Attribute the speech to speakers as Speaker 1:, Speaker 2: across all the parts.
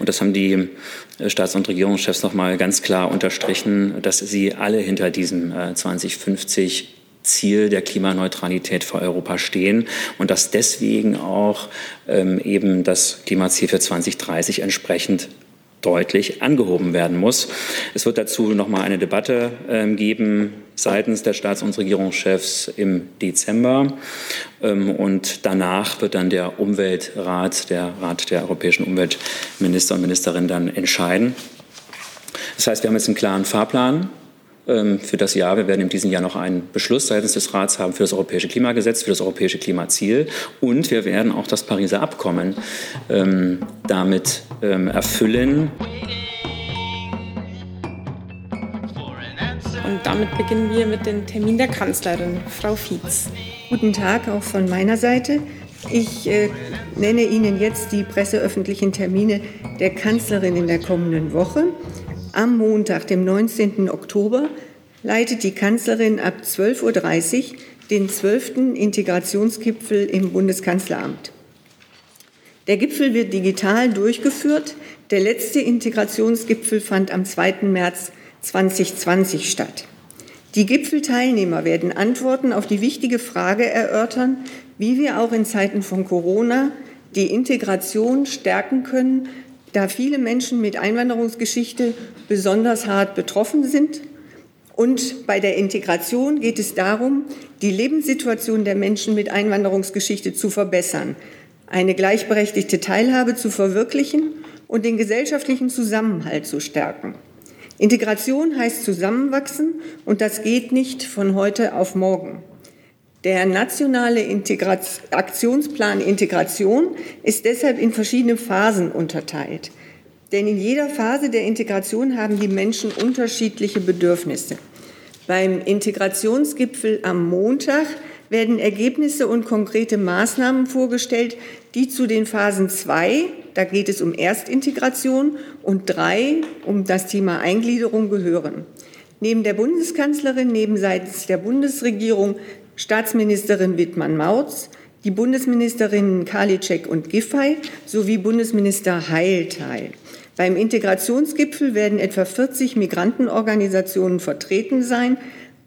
Speaker 1: Und das haben die äh, Staats- und Regierungschefs noch mal ganz klar unterstrichen, dass sie alle hinter diesem 2050 äh, Ziel der Klimaneutralität für Europa stehen und dass deswegen auch ähm, eben das Klimaziel für 2030 entsprechend deutlich angehoben werden muss. Es wird dazu noch mal eine Debatte äh, geben seitens der Staats- und Regierungschefs im Dezember. Ähm, und danach wird dann der Umweltrat, der Rat der europäischen Umweltminister und Ministerinnen dann entscheiden. Das heißt, wir haben jetzt einen klaren Fahrplan ähm, für das Jahr. Wir werden in diesem Jahr noch einen Beschluss seitens des Rats haben für das europäische Klimagesetz, für das europäische Klimaziel. Und wir werden auch das Pariser Abkommen ähm, damit ähm, erfüllen.
Speaker 2: Und damit beginnen wir mit dem Termin der Kanzlerin, Frau Fietz.
Speaker 3: Guten Tag auch von meiner Seite. Ich äh, nenne Ihnen jetzt die presseöffentlichen Termine der Kanzlerin in der kommenden Woche. Am Montag, dem 19. Oktober, leitet die Kanzlerin ab 12.30 Uhr den 12. Integrationsgipfel im Bundeskanzleramt. Der Gipfel wird digital durchgeführt. Der letzte Integrationsgipfel fand am 2. März 2020 statt. Die Gipfelteilnehmer werden Antworten auf die wichtige Frage erörtern, wie wir auch in Zeiten von Corona die Integration stärken können, da viele Menschen mit Einwanderungsgeschichte besonders hart betroffen sind. Und bei der Integration geht es darum, die Lebenssituation der Menschen mit Einwanderungsgeschichte zu verbessern, eine gleichberechtigte Teilhabe zu verwirklichen und den gesellschaftlichen Zusammenhalt zu stärken. Integration heißt zusammenwachsen und das geht nicht von heute auf morgen. Der nationale Integration, Aktionsplan Integration ist deshalb in verschiedene Phasen unterteilt. Denn in jeder Phase der Integration haben die Menschen unterschiedliche Bedürfnisse. Beim Integrationsgipfel am Montag werden Ergebnisse und konkrete Maßnahmen vorgestellt, die zu den Phasen 2, da geht es um Erstintegration, und 3, um das Thema Eingliederung gehören. Neben der Bundeskanzlerin, neben seitens der Bundesregierung Staatsministerin Wittmann-Mautz, die Bundesministerinnen Karliczek und Giffey sowie Bundesminister Heil teil. Beim Integrationsgipfel werden etwa 40 Migrantenorganisationen vertreten sein.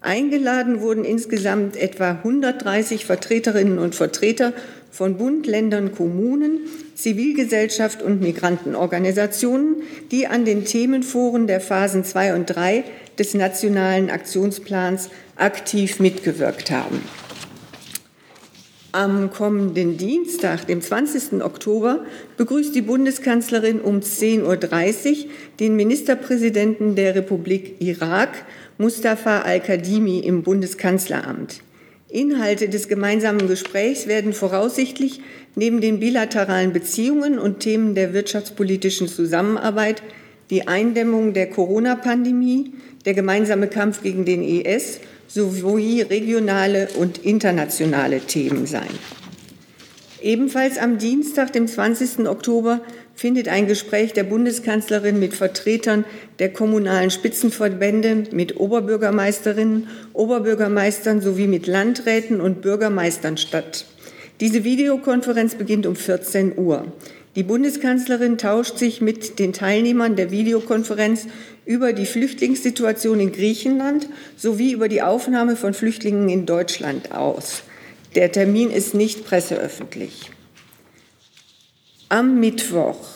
Speaker 3: Eingeladen wurden insgesamt etwa 130 Vertreterinnen und Vertreter von Bund, Ländern, Kommunen, Zivilgesellschaft und Migrantenorganisationen, die an den Themenforen der Phasen 2 und 3 des Nationalen Aktionsplans aktiv mitgewirkt haben. Am kommenden Dienstag, dem 20. Oktober, begrüßt die Bundeskanzlerin um 10.30 Uhr den Ministerpräsidenten der Republik Irak, Mustafa al-Kadimi, im Bundeskanzleramt. Inhalte des gemeinsamen Gesprächs werden voraussichtlich neben den bilateralen Beziehungen und Themen der wirtschaftspolitischen Zusammenarbeit die Eindämmung der Corona-Pandemie, der gemeinsame Kampf gegen den IS sowie regionale und internationale Themen sein. Ebenfalls am Dienstag, dem 20. Oktober, findet ein Gespräch der Bundeskanzlerin mit Vertretern der kommunalen Spitzenverbände, mit Oberbürgermeisterinnen, Oberbürgermeistern sowie mit Landräten und Bürgermeistern statt. Diese Videokonferenz beginnt um 14 Uhr. Die Bundeskanzlerin tauscht sich mit den Teilnehmern der Videokonferenz über die Flüchtlingssituation in Griechenland sowie über die Aufnahme von Flüchtlingen in Deutschland aus. Der Termin ist nicht presseöffentlich. Am Mittwoch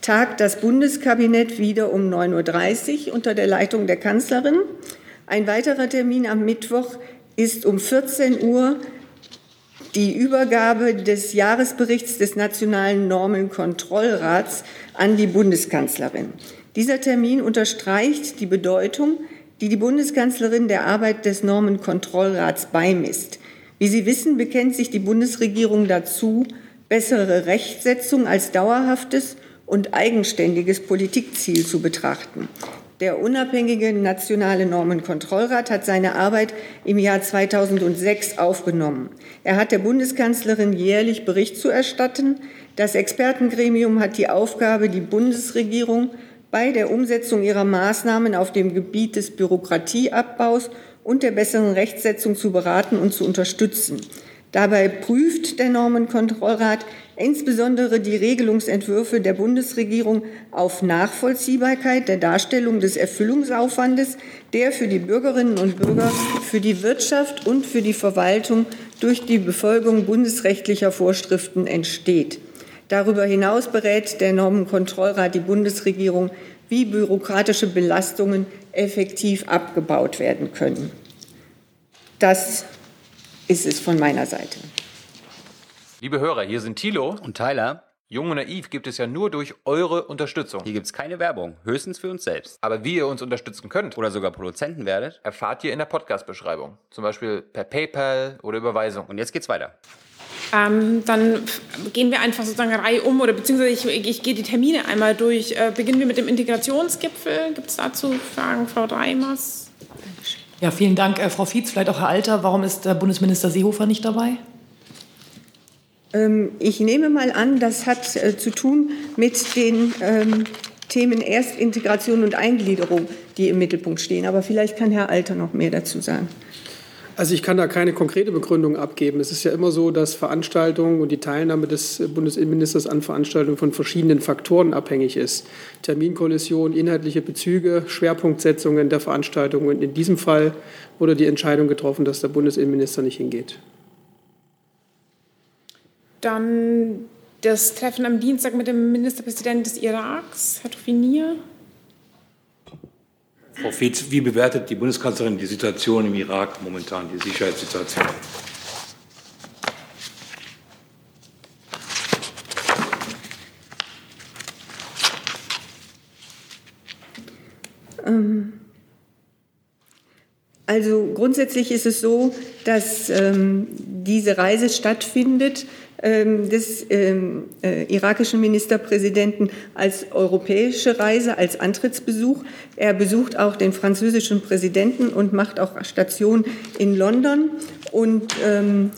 Speaker 3: tagt das Bundeskabinett wieder um 9.30 Uhr unter der Leitung der Kanzlerin. Ein weiterer Termin am Mittwoch ist um 14 Uhr die Übergabe des Jahresberichts des Nationalen Normenkontrollrats an die Bundeskanzlerin. Dieser Termin unterstreicht die Bedeutung, die die Bundeskanzlerin der Arbeit des Normenkontrollrats beimisst. Wie Sie wissen, bekennt sich die Bundesregierung dazu, bessere Rechtsetzung als dauerhaftes und eigenständiges Politikziel zu betrachten. Der unabhängige nationale Normenkontrollrat hat seine Arbeit im Jahr 2006 aufgenommen. Er hat der Bundeskanzlerin jährlich Bericht zu erstatten. Das Expertengremium hat die Aufgabe, die Bundesregierung bei der Umsetzung ihrer Maßnahmen auf dem Gebiet des Bürokratieabbaus und der besseren Rechtsetzung zu beraten und zu unterstützen. Dabei prüft der Normenkontrollrat insbesondere die Regelungsentwürfe der Bundesregierung auf Nachvollziehbarkeit der Darstellung des Erfüllungsaufwandes, der für die Bürgerinnen und Bürger, für die Wirtschaft und für die Verwaltung durch die Befolgung bundesrechtlicher Vorschriften entsteht. Darüber hinaus berät der Normenkontrollrat die Bundesregierung, wie bürokratische Belastungen effektiv abgebaut werden können. Das ist es von meiner Seite.
Speaker 4: Liebe Hörer, hier sind Thilo
Speaker 5: und Tyler.
Speaker 4: Jung und Naiv gibt es ja nur durch eure Unterstützung.
Speaker 5: Hier gibt es keine Werbung, höchstens für uns selbst.
Speaker 4: Aber wie ihr uns unterstützen könnt
Speaker 5: oder sogar Produzenten werdet,
Speaker 4: erfahrt ihr in der Podcast-Beschreibung. Zum Beispiel per PayPal oder Überweisung.
Speaker 5: Und jetzt geht's weiter.
Speaker 2: Ähm, dann gehen wir einfach sozusagen Reihe um oder beziehungsweise ich, ich, ich gehe die Termine einmal durch. Äh, beginnen wir mit dem Integrationsgipfel. Gibt es dazu Fragen, Frau Dreimers?
Speaker 6: Ja, vielen Dank, äh, Frau Fietz. Vielleicht auch Herr Alter. Warum ist äh, Bundesminister Seehofer nicht dabei?
Speaker 3: Ähm, ich nehme mal an, das hat äh, zu tun mit den ähm, Themen Erstintegration und Eingliederung, die im Mittelpunkt stehen. Aber vielleicht kann Herr Alter noch mehr dazu sagen.
Speaker 7: Also ich kann da keine konkrete Begründung abgeben. Es ist ja immer so, dass Veranstaltungen und die Teilnahme des Bundesinnenministers an Veranstaltungen von verschiedenen Faktoren abhängig ist. Terminkollision, inhaltliche Bezüge, Schwerpunktsetzungen der Veranstaltungen. Und in diesem Fall wurde die Entscheidung getroffen, dass der Bundesinnenminister nicht hingeht.
Speaker 2: Dann das Treffen am Dienstag mit dem Ministerpräsidenten des Iraks, Herr Tofinier.
Speaker 8: Frau Fietz, wie bewertet die Bundeskanzlerin die Situation im Irak momentan, die Sicherheitssituation?
Speaker 3: Ähm, also grundsätzlich ist es so, dass ähm, diese Reise stattfindet ähm, des ähm, äh, irakischen Ministerpräsidenten als europäische Reise, als Antrittsbesuch. Er besucht auch den französischen Präsidenten und macht auch Station in London. Und ähm,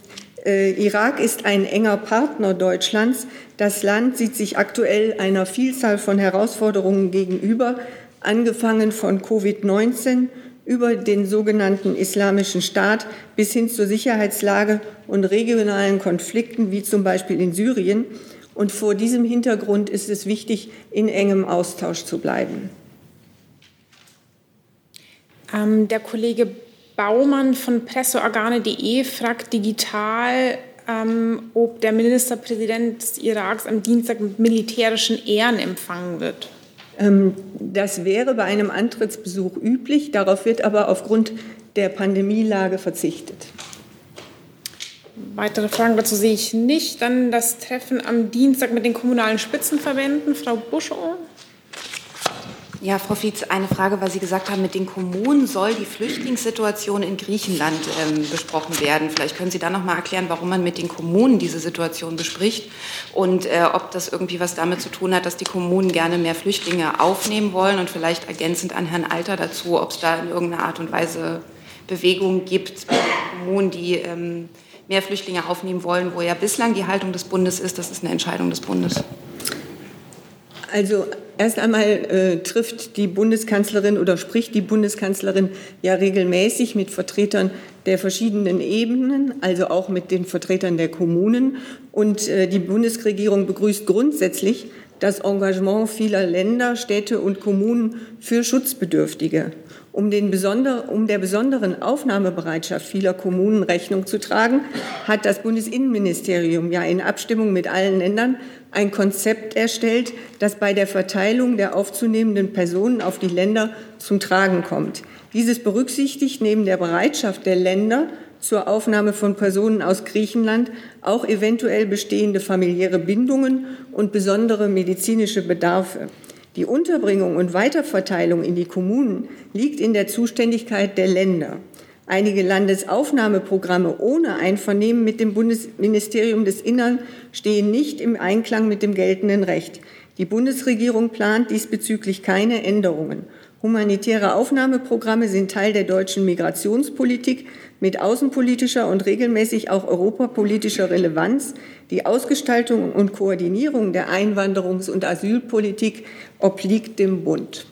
Speaker 3: äh, Irak ist ein enger Partner Deutschlands. Das Land sieht sich aktuell einer Vielzahl von Herausforderungen gegenüber, angefangen von Covid-19 über den sogenannten Islamischen Staat bis hin zur Sicherheitslage und regionalen Konflikten, wie zum Beispiel in Syrien. Und vor diesem Hintergrund ist es wichtig, in engem Austausch zu bleiben.
Speaker 2: Ähm, der Kollege Baumann von presseorgane.de fragt digital, ähm, ob der Ministerpräsident des Iraks am Dienstag mit militärischen Ehren empfangen wird.
Speaker 3: Ähm, das wäre bei einem Antrittsbesuch üblich, darauf wird aber aufgrund der Pandemielage verzichtet.
Speaker 2: Weitere Fragen dazu sehe ich nicht. Dann das Treffen am Dienstag mit den kommunalen Spitzenverbänden. Frau Buschow.
Speaker 9: Ja, Frau Fietz, eine Frage, weil Sie gesagt haben, mit den Kommunen soll die Flüchtlingssituation in Griechenland ähm, besprochen werden. Vielleicht können Sie da noch mal erklären, warum man mit den Kommunen diese Situation bespricht und äh, ob das irgendwie was damit zu tun hat, dass die Kommunen gerne mehr Flüchtlinge aufnehmen wollen und vielleicht ergänzend an Herrn Alter dazu, ob es da in irgendeiner Art und Weise Bewegungen gibt Kommunen, die ähm, mehr Flüchtlinge aufnehmen wollen, wo ja bislang die Haltung des Bundes ist, das ist eine Entscheidung des Bundes.
Speaker 3: Also erst einmal äh, trifft die Bundeskanzlerin oder spricht die Bundeskanzlerin ja regelmäßig mit Vertretern der verschiedenen Ebenen, also auch mit den Vertretern der Kommunen. Und äh, die Bundesregierung begrüßt grundsätzlich das Engagement vieler Länder, Städte und Kommunen für Schutzbedürftige. Um, den besonder, um der besonderen Aufnahmebereitschaft vieler Kommunen Rechnung zu tragen, hat das Bundesinnenministerium ja in Abstimmung mit allen Ländern ein Konzept erstellt, das bei der Verteilung der aufzunehmenden Personen auf die Länder zum Tragen kommt. Dieses berücksichtigt neben der Bereitschaft der Länder zur Aufnahme von Personen aus Griechenland auch eventuell bestehende familiäre Bindungen und besondere medizinische Bedarfe. Die Unterbringung und Weiterverteilung in die Kommunen liegt in der Zuständigkeit der Länder. Einige Landesaufnahmeprogramme ohne Einvernehmen mit dem Bundesministerium des Innern stehen nicht im Einklang mit dem geltenden Recht. Die Bundesregierung plant diesbezüglich keine Änderungen. Humanitäre Aufnahmeprogramme sind Teil der deutschen Migrationspolitik mit außenpolitischer und regelmäßig auch europapolitischer Relevanz. Die Ausgestaltung und Koordinierung der Einwanderungs- und Asylpolitik obliegt dem Bund.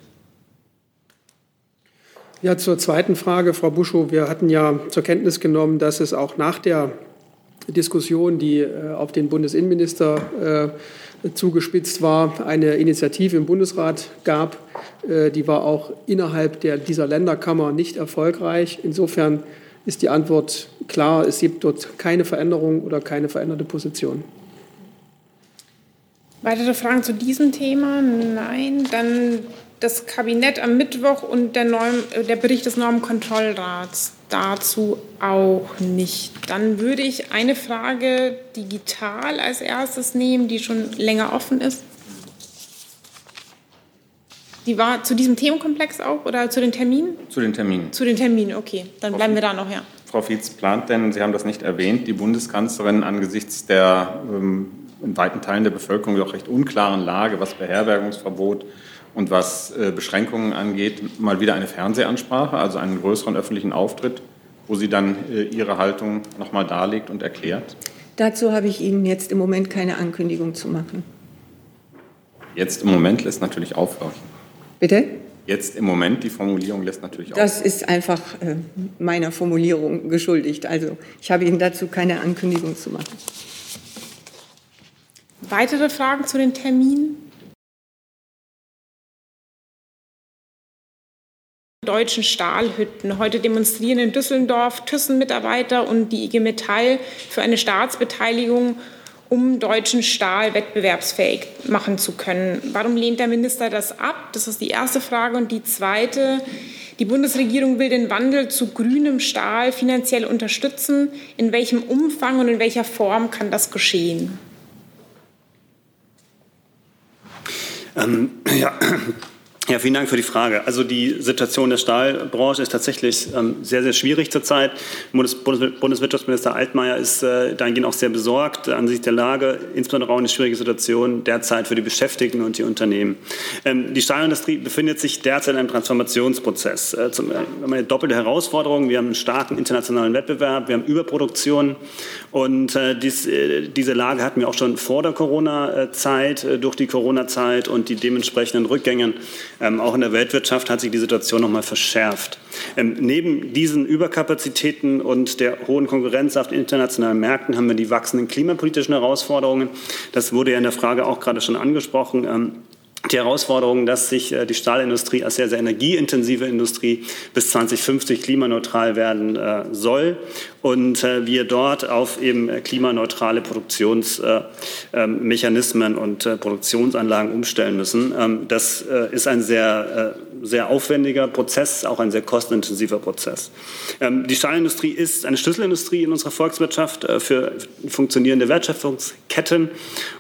Speaker 7: Ja, zur zweiten Frage, Frau Buschow. Wir hatten ja zur Kenntnis genommen, dass es auch nach der Diskussion, die äh, auf den Bundesinnenminister äh, zugespitzt war, eine Initiative im Bundesrat gab. Äh, die war auch innerhalb der, dieser Länderkammer nicht erfolgreich. Insofern ist die Antwort klar, es gibt dort keine Veränderung oder keine veränderte Position.
Speaker 2: Weitere Fragen zu diesem Thema? Nein. Dann das Kabinett am Mittwoch und der, Norm, der Bericht des Normenkontrollrats dazu auch nicht. Dann würde ich eine Frage digital als erstes nehmen, die schon länger offen ist. Die war zu diesem Themenkomplex auch oder zu den Terminen?
Speaker 10: Zu den Terminen.
Speaker 2: Zu den Terminen, okay. Dann bleiben wir da noch, ja.
Speaker 10: Frau Fietz plant denn, Sie haben das nicht erwähnt, die Bundeskanzlerin angesichts der ähm, in weiten Teilen der Bevölkerung doch recht unklaren Lage, was Beherbergungsverbot und was äh, Beschränkungen angeht, mal wieder eine Fernsehansprache, also einen größeren öffentlichen Auftritt, wo sie dann äh, ihre Haltung noch mal darlegt und erklärt?
Speaker 3: Dazu habe ich Ihnen jetzt im Moment keine Ankündigung zu machen.
Speaker 10: Jetzt im Moment lässt natürlich aufhorchen.
Speaker 3: Bitte?
Speaker 10: Jetzt im Moment die Formulierung lässt natürlich
Speaker 3: aufhorchen. Das ist einfach äh, meiner Formulierung geschuldigt. Also ich habe Ihnen dazu keine Ankündigung zu machen.
Speaker 2: Weitere Fragen zu den Terminen? Deutschen Stahlhütten. Heute demonstrieren in Düsseldorf Thyssen-Mitarbeiter und die IG Metall für eine Staatsbeteiligung, um deutschen Stahl wettbewerbsfähig machen zu können. Warum lehnt der Minister das ab? Das ist die erste Frage. Und die zweite, die Bundesregierung will den Wandel zu grünem Stahl finanziell unterstützen. In welchem Umfang und in welcher Form kann das geschehen?
Speaker 11: Ähm, ja, ja, vielen Dank für die Frage. Also die Situation der Stahlbranche ist tatsächlich ähm, sehr, sehr schwierig zurzeit. Bundes Bundeswirtschaftsminister Altmaier ist äh, dahingehend auch sehr besorgt angesichts der Lage, insbesondere auch eine schwierige Situation derzeit für die Beschäftigten und die Unternehmen. Ähm, die Stahlindustrie befindet sich derzeit in einem Transformationsprozess. Äh, zum, äh, wir haben eine doppelte Herausforderung. Wir haben einen starken internationalen Wettbewerb, wir haben Überproduktion und äh, dies, äh, diese Lage hatten wir auch schon vor der Corona-Zeit, äh, durch die Corona-Zeit und die dementsprechenden Rückgänge ähm, auch in der Weltwirtschaft hat sich die Situation noch mal verschärft. Ähm, neben diesen Überkapazitäten und der hohen Konkurrenz auf internationalen Märkten haben wir die wachsenden klimapolitischen Herausforderungen. Das wurde ja in der Frage auch gerade schon angesprochen. Ähm, die Herausforderung, dass sich äh, die Stahlindustrie als sehr, sehr energieintensive Industrie bis 2050 klimaneutral werden äh, soll und äh, wir dort auf eben klimaneutrale Produktionsmechanismen und Produktionsanlagen umstellen müssen. Ähm, das ist ein sehr, sehr aufwendiger Prozess, auch ein sehr kostenintensiver Prozess. Ähm, die Stahlindustrie ist eine Schlüsselindustrie in unserer Volkswirtschaft für funktionierende Wertschöpfungsketten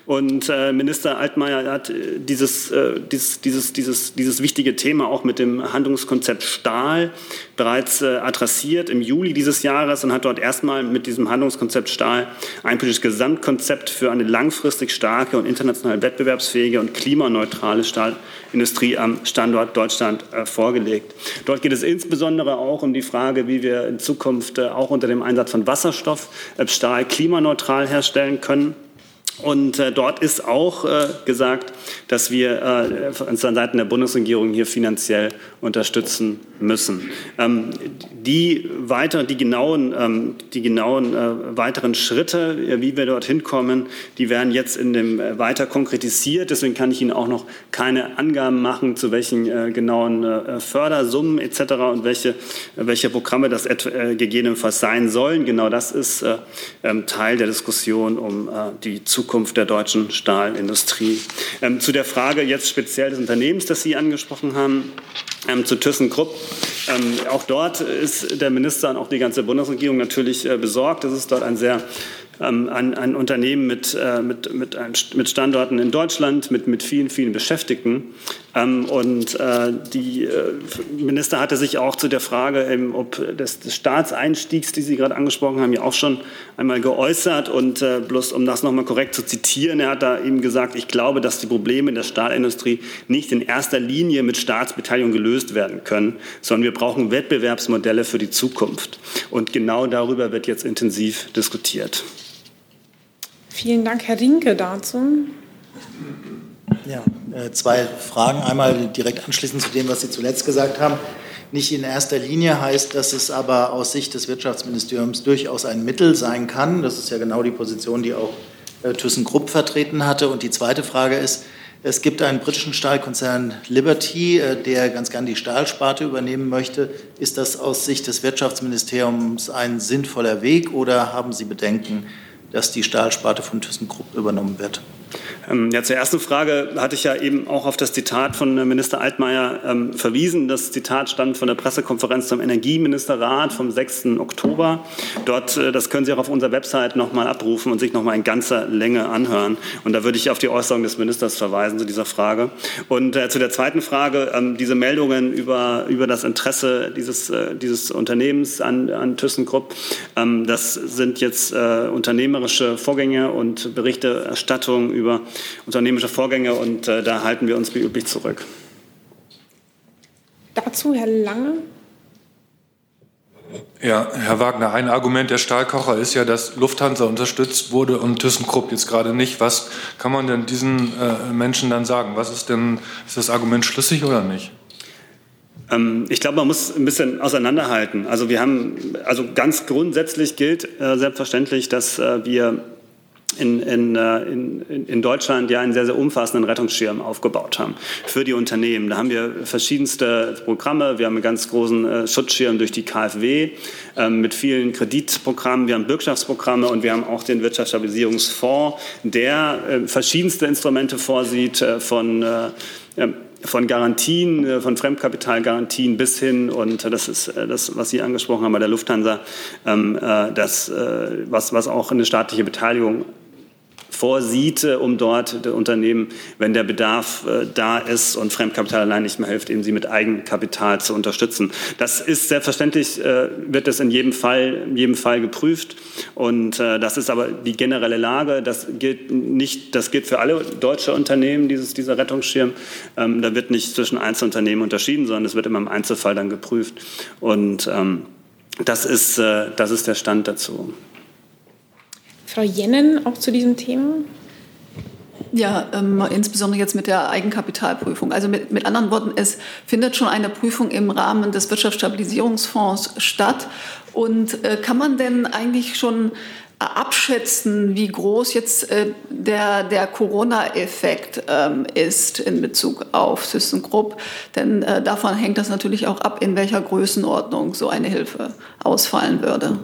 Speaker 11: und Minister Altmaier hat dieses äh, dieses, dieses, dieses, dieses wichtige Thema auch mit dem Handlungskonzept Stahl bereits äh, adressiert im Juli dieses Jahres und hat dort erstmal mit diesem Handlungskonzept Stahl ein politisches Gesamtkonzept für eine langfristig starke und international wettbewerbsfähige und klimaneutrale Stahlindustrie am Standort Deutschland äh, vorgelegt. Dort geht es insbesondere auch um die Frage, wie wir in Zukunft äh, auch unter dem Einsatz von Wasserstoff äh, Stahl klimaneutral herstellen können. Und äh, dort ist auch äh, gesagt, dass wir äh, von Seiten der Bundesregierung hier finanziell unterstützen müssen. Ähm, die, weiter, die genauen, ähm, die genauen äh, weiteren Schritte, äh, wie wir dorthin kommen, die werden jetzt in dem äh, weiter konkretisiert. Deswegen kann ich Ihnen auch noch keine Angaben machen, zu welchen äh, genauen Fördersummen etc. und welche, welche Programme das gegebenenfalls sein sollen. Genau das ist ähm, Teil der Diskussion um die Zukunft der deutschen Stahlindustrie. Ähm, zu der Frage jetzt speziell des Unternehmens, das Sie angesprochen haben ähm, zu ThyssenKrupp. Ähm, auch dort ist der Minister und auch die ganze Bundesregierung natürlich äh, besorgt. Es ist dort ein sehr ähm, ein, ein, Unternehmen mit, äh, mit, mit, ein, mit, Standorten in Deutschland, mit, mit vielen, vielen Beschäftigten. Ähm, und äh, die äh, Minister hatte sich auch zu der Frage, ähm, ob des, des, Staatseinstiegs, die Sie gerade angesprochen haben, ja auch schon einmal geäußert. Und äh, bloß um das nochmal korrekt zu zitieren, er hat da eben gesagt, ich glaube, dass die Probleme in der Stahlindustrie nicht in erster Linie mit Staatsbeteiligung gelöst werden können, sondern wir brauchen Wettbewerbsmodelle für die Zukunft. Und genau darüber wird jetzt intensiv diskutiert.
Speaker 2: Vielen Dank, Herr Rinke, dazu.
Speaker 12: Ja, äh, zwei Fragen. Einmal direkt anschließend zu dem, was Sie zuletzt gesagt haben. nicht in erster Linie heißt, dass es aber aus Sicht des Wirtschaftsministeriums durchaus ein Mittel sein kann. Das ist ja genau die Position, die auch äh, ThyssenKrupp vertreten hatte. Und die zweite Frage ist, es gibt einen britischen Stahlkonzern Liberty, äh, der ganz gern die Stahlsparte übernehmen möchte. Ist das aus Sicht des Wirtschaftsministeriums ein sinnvoller Weg oder haben Sie Bedenken, dass die Stahlsparte von ThyssenKrupp übernommen wird?
Speaker 11: Ähm, ja, zur ersten Frage hatte ich ja eben auch auf das Zitat von äh, Minister Altmaier ähm, verwiesen. Das Zitat stammt von der Pressekonferenz zum Energieministerrat vom 6. Oktober. Dort, äh, das können Sie auch auf unserer Website nochmal abrufen und sich nochmal in ganzer Länge anhören. Und da würde ich auf die Äußerung des Ministers verweisen zu dieser Frage. Und äh, zu der zweiten Frage, ähm, diese Meldungen über, über das Interesse dieses, äh, dieses Unternehmens an, an ThyssenKrupp, ähm, das sind jetzt äh, unternehmerische Vorgänge und Berichterstattung über unternehmerische Vorgänge und äh, da halten wir uns wie üblich zurück.
Speaker 2: Dazu Herr Lange.
Speaker 13: Ja, Herr Wagner, ein Argument der Stahlkocher ist ja, dass Lufthansa unterstützt wurde und ThyssenKrupp jetzt gerade nicht. Was kann man denn diesen äh, Menschen dann sagen? Was ist denn, ist das Argument schlüssig oder nicht?
Speaker 11: Ähm, ich glaube, man muss ein bisschen auseinanderhalten. Also wir haben, also ganz grundsätzlich gilt äh, selbstverständlich, dass äh, wir in, in, äh, in, in Deutschland ja einen sehr, sehr umfassenden Rettungsschirm aufgebaut haben für die Unternehmen. Da haben wir verschiedenste Programme. Wir haben einen ganz großen äh, Schutzschirm durch die KfW äh, mit vielen Kreditprogrammen. Wir haben Bürgschaftsprogramme und wir haben auch den Wirtschaftsstabilisierungsfonds, der äh, verschiedenste Instrumente vorsieht von äh, von Garantien, von Fremdkapitalgarantien bis hin, und das ist das, was Sie angesprochen haben bei der Lufthansa, ähm, das, was, was auch eine staatliche Beteiligung vorsieht, um dort der Unternehmen, wenn der Bedarf äh, da ist und Fremdkapital allein nicht mehr hilft, eben sie mit Eigenkapital zu unterstützen. Das ist selbstverständlich, äh, wird das in jedem Fall, in jedem Fall geprüft. Und äh, das ist aber die generelle Lage. Das gilt nicht, das gilt für alle deutsche Unternehmen, dieses, dieser Rettungsschirm. Ähm, da wird nicht zwischen Einzelunternehmen unterschieden, sondern es wird immer im Einzelfall dann geprüft. Und ähm, das ist, das ist der Stand dazu.
Speaker 2: Frau Jennen auch zu diesem Thema?
Speaker 14: Ja, ähm, insbesondere jetzt mit der Eigenkapitalprüfung. Also mit, mit anderen Worten, es findet schon eine Prüfung im Rahmen des Wirtschaftsstabilisierungsfonds statt. Und äh, kann man denn eigentlich schon abschätzen, wie groß jetzt äh, der, der Corona-Effekt ähm, ist in Bezug auf ThyssenKrupp? Denn äh, davon hängt das natürlich auch ab, in welcher Größenordnung so eine Hilfe ausfallen würde.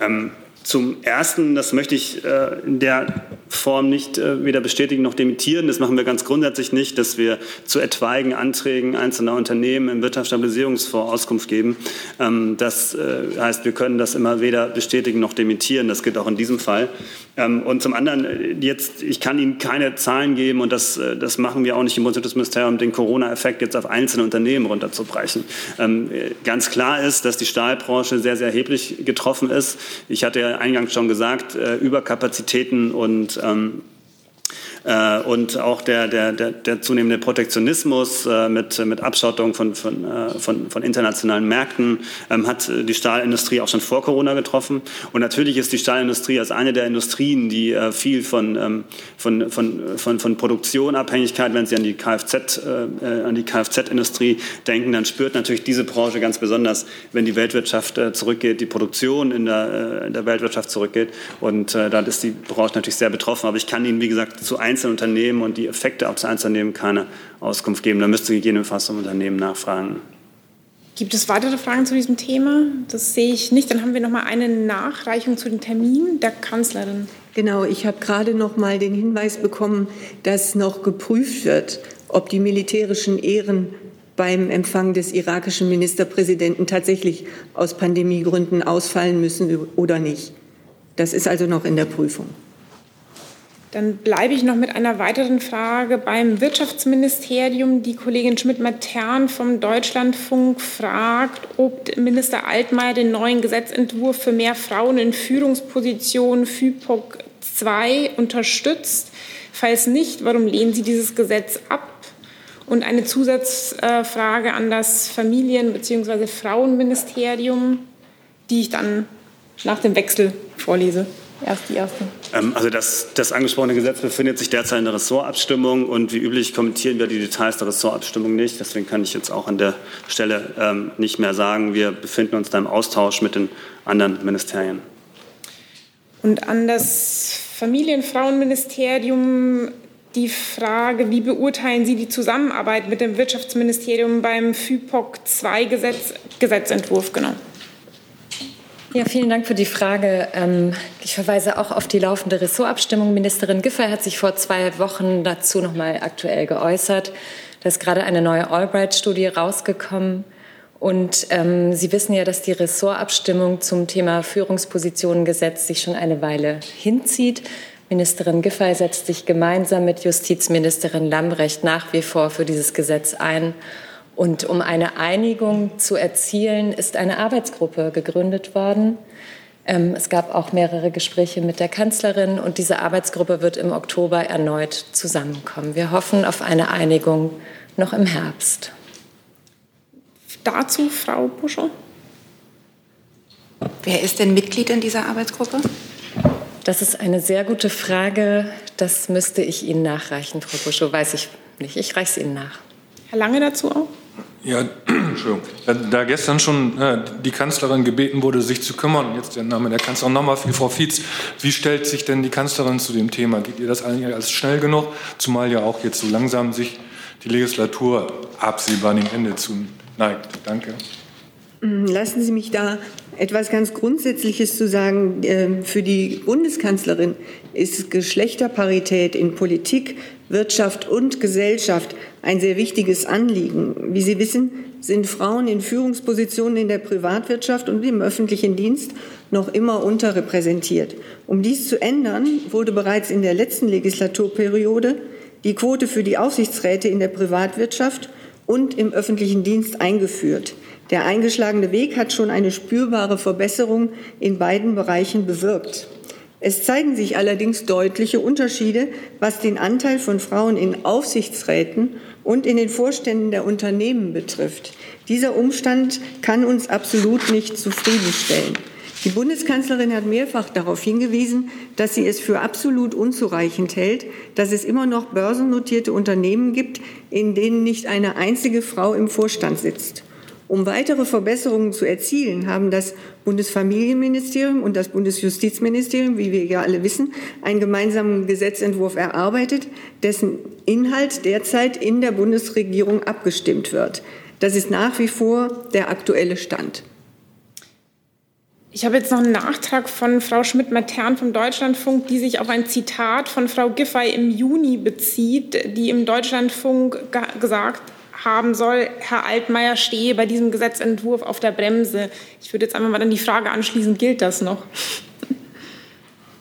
Speaker 11: Ähm zum Ersten, das möchte ich äh, in der Form nicht äh, weder bestätigen noch dementieren. Das machen wir ganz grundsätzlich nicht, dass wir zu etwaigen Anträgen einzelner Unternehmen im Wirtschaftsstabilisierungsfonds Auskunft geben. Ähm, das äh, heißt, wir können das immer weder bestätigen noch dementieren. Das gilt auch in diesem Fall. Ähm, und zum anderen, jetzt, ich kann Ihnen keine Zahlen geben und das, das machen wir auch nicht im Bundesministerium, den Corona-Effekt jetzt auf einzelne Unternehmen runterzubrechen. Ähm, äh, ganz klar ist, dass die Stahlbranche sehr, sehr erheblich getroffen ist. Ich hatte ja eingangs schon gesagt, Überkapazitäten und ähm, äh, und auch der, der, der, der zunehmende Protektionismus äh, mit, mit Abschottung von, von, äh, von, von internationalen Märkten ähm, hat die Stahlindustrie auch schon vor Corona getroffen. Und natürlich ist die Stahlindustrie als eine der Industrien, die viel von, ähm, von, von, von, von Produktion Abhängigkeit, wenn Sie an die Kfz, an die Kfz-Industrie denken, dann spürt natürlich diese Branche ganz besonders, wenn die Weltwirtschaft zurückgeht, die Produktion in der, in der Weltwirtschaft zurückgeht. Und äh, da ist die Branche natürlich sehr betroffen. Aber ich kann Ihnen, wie gesagt, zu Einzelunternehmen und die Effekte aufs Einzelunternehmen keine Auskunft geben. Da müsste gegebenenfalls zum Unternehmen nachfragen.
Speaker 2: Gibt es weitere Fragen zu diesem Thema? Das sehe ich nicht. Dann haben wir noch mal eine Nachreichung zu den Terminen der Kanzlerin.
Speaker 3: Genau, ich habe gerade noch mal den Hinweis bekommen, dass noch geprüft wird, ob die militärischen Ehren beim Empfang des irakischen Ministerpräsidenten tatsächlich aus Pandemiegründen ausfallen müssen oder nicht. Das ist also noch in der Prüfung.
Speaker 2: Dann bleibe ich noch mit einer weiteren Frage beim Wirtschaftsministerium. Die Kollegin Schmidt-Matern vom Deutschlandfunk fragt, ob Minister Altmaier den neuen Gesetzentwurf für mehr Frauen in Führungspositionen FIPOC 2 unterstützt. Falls nicht, warum lehnen Sie dieses Gesetz ab? Und eine Zusatzfrage an das Familien- bzw. Frauenministerium, die ich dann nach dem Wechsel vorlese. Erst die erste.
Speaker 11: Ähm, also das, das angesprochene Gesetz befindet sich derzeit in der Ressortabstimmung und wie üblich kommentieren wir die Details der Ressortabstimmung nicht. Deswegen kann ich jetzt auch an der Stelle ähm, nicht mehr sagen. Wir befinden uns da im Austausch mit den anderen Ministerien.
Speaker 2: Und an das Familienfrauenministerium die Frage, wie beurteilen Sie die Zusammenarbeit mit dem Wirtschaftsministerium beim FIPOC 2 Gesetz, Gesetzentwurf? Genau.
Speaker 15: Ja, vielen Dank für die Frage. Ähm, ich verweise auch auf die laufende Ressortabstimmung. Ministerin Giffey hat sich vor zwei Wochen dazu noch mal aktuell geäußert. Da ist gerade eine neue Albright-Studie rausgekommen. Und ähm, Sie wissen ja, dass die Ressortabstimmung zum Thema Führungspositionengesetz sich schon eine Weile hinzieht. Ministerin Giffey setzt sich gemeinsam mit Justizministerin Lambrecht nach wie vor für dieses Gesetz ein. Und um eine Einigung zu erzielen, ist eine Arbeitsgruppe gegründet worden. Ähm, es gab auch mehrere Gespräche mit der Kanzlerin und diese Arbeitsgruppe wird im Oktober erneut zusammenkommen. Wir hoffen auf eine Einigung noch im Herbst.
Speaker 2: Dazu Frau Buschow.
Speaker 9: Wer ist denn Mitglied in dieser Arbeitsgruppe?
Speaker 15: Das ist eine sehr gute Frage. Das müsste ich Ihnen nachreichen, Frau Buschow. Weiß ich nicht. Ich reiche es Ihnen nach.
Speaker 2: Herr Lange dazu auch?
Speaker 13: Ja, Entschuldigung. Da, gestern schon äh, die Kanzlerin gebeten wurde, sich zu kümmern, jetzt der Name der Kanzlerin nochmal für Frau Fietz. Wie stellt sich denn die Kanzlerin zu dem Thema? Geht ihr das eigentlich als schnell genug? Zumal ja auch jetzt so langsam sich die Legislatur absehbar dem Ende zu neigt. Danke.
Speaker 3: Mm, lassen Sie mich da etwas ganz Grundsätzliches zu sagen. Ähm, für die Bundeskanzlerin ist Geschlechterparität in Politik, Wirtschaft und Gesellschaft ein sehr wichtiges Anliegen. Wie Sie wissen, sind Frauen in Führungspositionen in der Privatwirtschaft und im öffentlichen Dienst noch immer unterrepräsentiert. Um dies zu ändern, wurde bereits in der letzten Legislaturperiode die Quote für die Aufsichtsräte in der Privatwirtschaft und im öffentlichen Dienst eingeführt. Der eingeschlagene Weg hat schon eine spürbare Verbesserung in beiden Bereichen bewirkt. Es zeigen sich allerdings deutliche Unterschiede, was den Anteil von Frauen in Aufsichtsräten und in den Vorständen der Unternehmen betrifft. Dieser Umstand kann uns absolut nicht zufriedenstellen. Die Bundeskanzlerin hat mehrfach darauf hingewiesen, dass sie es für absolut unzureichend hält, dass es immer noch börsennotierte Unternehmen gibt, in denen nicht eine einzige Frau im Vorstand sitzt. Um weitere Verbesserungen zu erzielen, haben das Bundesfamilienministerium und das Bundesjustizministerium, wie wir ja alle wissen, einen gemeinsamen Gesetzentwurf erarbeitet, dessen Inhalt derzeit in der Bundesregierung abgestimmt wird. Das ist nach wie vor der aktuelle Stand.
Speaker 2: Ich habe jetzt noch einen Nachtrag von Frau Schmidt-Matern vom Deutschlandfunk, die sich auf ein Zitat von Frau Giffey im Juni bezieht, die im Deutschlandfunk gesagt haben soll, Herr Altmaier stehe bei diesem Gesetzentwurf auf der Bremse. Ich würde jetzt einfach mal dann die Frage anschließen, gilt das noch?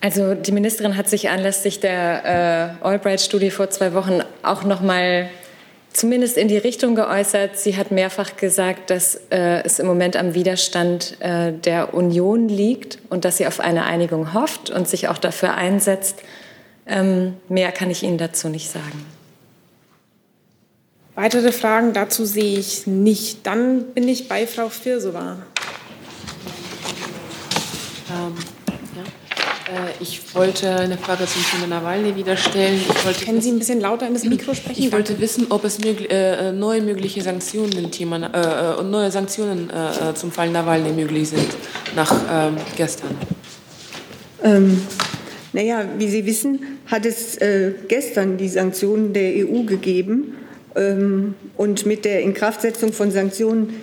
Speaker 15: Also die Ministerin hat sich anlässlich der äh, Albright-Studie vor zwei Wochen auch noch mal zumindest in die Richtung geäußert. Sie hat mehrfach gesagt, dass äh, es im Moment am Widerstand äh, der Union liegt und dass sie auf eine Einigung hofft und sich auch dafür einsetzt. Ähm, mehr kann ich Ihnen dazu nicht sagen.
Speaker 2: Weitere Fragen dazu sehe ich nicht. Dann bin ich bei Frau Firsova.
Speaker 16: Ähm, ja. äh, ich wollte eine Frage zum Thema Nawalny wieder stellen. Ich wollte
Speaker 2: Können Sie ein bisschen lauter in das Mikro sprechen?
Speaker 16: Ich wollte wissen, ob es möglich, äh, neue mögliche Sanktionen, Thema, äh, neue Sanktionen äh, zum Fall Nawalny möglich sind nach ähm, gestern.
Speaker 3: Ähm, naja, wie Sie wissen, hat es äh, gestern die Sanktionen der EU gegeben. Ähm, und mit der Inkraftsetzung von Sanktionen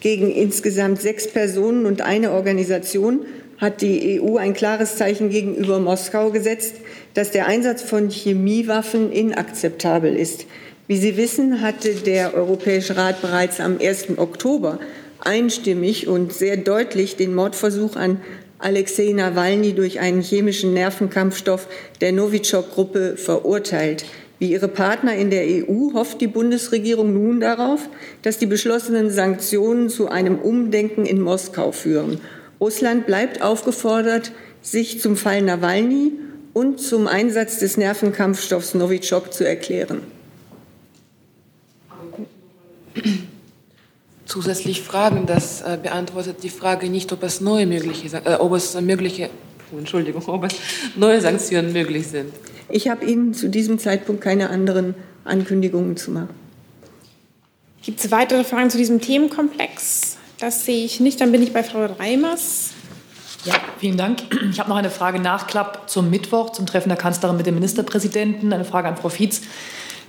Speaker 3: gegen insgesamt sechs Personen und eine Organisation hat die EU ein klares Zeichen gegenüber Moskau gesetzt, dass der Einsatz von Chemiewaffen inakzeptabel ist. Wie Sie wissen, hatte der Europäische Rat bereits am 1. Oktober einstimmig und sehr deutlich den Mordversuch an Alexei Nawalny durch einen chemischen Nervenkampfstoff der Novichok-Gruppe verurteilt. Wie ihre Partner in der EU hofft die Bundesregierung nun darauf, dass die beschlossenen Sanktionen zu einem Umdenken in Moskau führen. Russland bleibt aufgefordert, sich zum Fall Nawalny und zum Einsatz des Nervenkampfstoffs Novichok zu erklären.
Speaker 16: Zusätzlich Fragen, das äh, beantwortet die Frage nicht, ob es neue mögliche, äh, ob es mögliche Entschuldigung, ob es neue Sanktionen möglich sind.
Speaker 3: Ich habe Ihnen zu diesem Zeitpunkt keine anderen Ankündigungen zu machen.
Speaker 2: Gibt es weitere Fragen zu diesem Themenkomplex? Das sehe ich nicht. Dann bin ich bei Frau Reimers.
Speaker 6: Ja, vielen Dank. Ich habe noch eine Frage Nachklapp zum Mittwoch, zum Treffen der Kanzlerin mit dem Ministerpräsidenten. Eine Frage an Frau Fietz.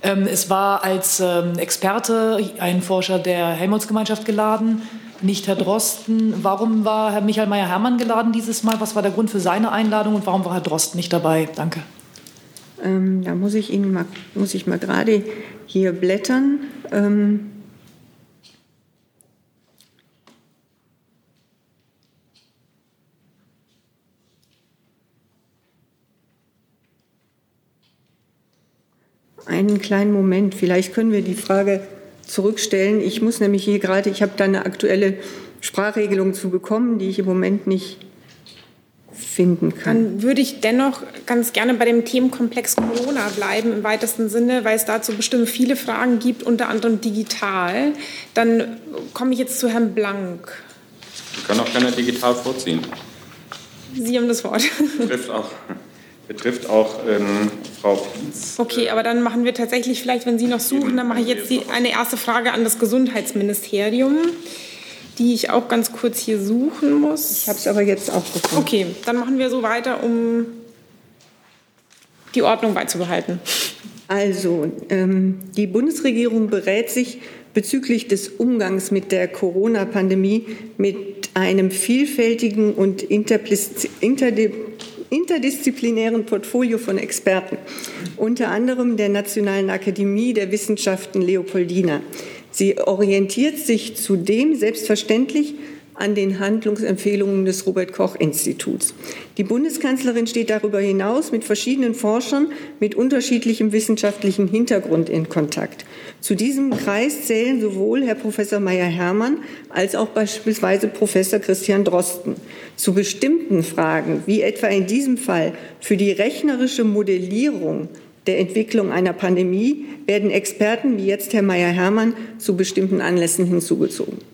Speaker 6: Ähm, es war als ähm, Experte ein Forscher der Helmholtz-Gemeinschaft geladen, nicht Herr Drosten. Warum war Herr Michael Mayer-Hermann geladen dieses Mal? Was war der Grund für seine Einladung und warum war Herr Drosten nicht dabei? Danke.
Speaker 3: Ähm, da muss ich Ihnen mal, muss ich mal gerade hier blättern. Ähm, Einen kleinen Moment, vielleicht können wir die Frage zurückstellen. Ich muss nämlich hier gerade, ich habe da eine aktuelle Sprachregelung zu bekommen, die ich im Moment nicht finden kann.
Speaker 2: Dann würde ich dennoch ganz gerne bei dem Themenkomplex Corona bleiben im weitesten Sinne, weil es dazu bestimmt viele Fragen gibt, unter anderem digital. Dann komme ich jetzt zu Herrn Blank.
Speaker 10: Wir können auch gerne digital vorziehen.
Speaker 2: Sie haben das Wort.
Speaker 10: Betrifft auch, betrifft auch ähm, Frau Fietz.
Speaker 2: Okay, aber dann machen wir tatsächlich vielleicht, wenn Sie noch suchen, dann mache ich jetzt die, eine erste Frage an das Gesundheitsministerium, die ich auch ganz kurz hier suchen muss.
Speaker 3: Ich habe es aber jetzt auch gefunden.
Speaker 2: Okay, dann machen wir so weiter, um die Ordnung beizubehalten.
Speaker 3: Also, ähm, die Bundesregierung berät sich bezüglich des Umgangs mit der Corona-Pandemie mit einem vielfältigen und interdisziplinären Portfolio von Experten, unter anderem der Nationalen Akademie der Wissenschaften Leopoldina. Sie orientiert sich zudem selbstverständlich an den Handlungsempfehlungen des Robert Koch Instituts. Die Bundeskanzlerin steht darüber hinaus mit verschiedenen Forschern mit unterschiedlichem wissenschaftlichen Hintergrund in Kontakt. Zu diesem Kreis zählen sowohl Herr Professor Meyer-Hermann als auch beispielsweise Professor Christian Drosten. Zu bestimmten Fragen, wie etwa in diesem Fall für die rechnerische Modellierung der Entwicklung einer Pandemie, werden Experten wie jetzt Herr Meyer-Hermann zu bestimmten Anlässen hinzugezogen.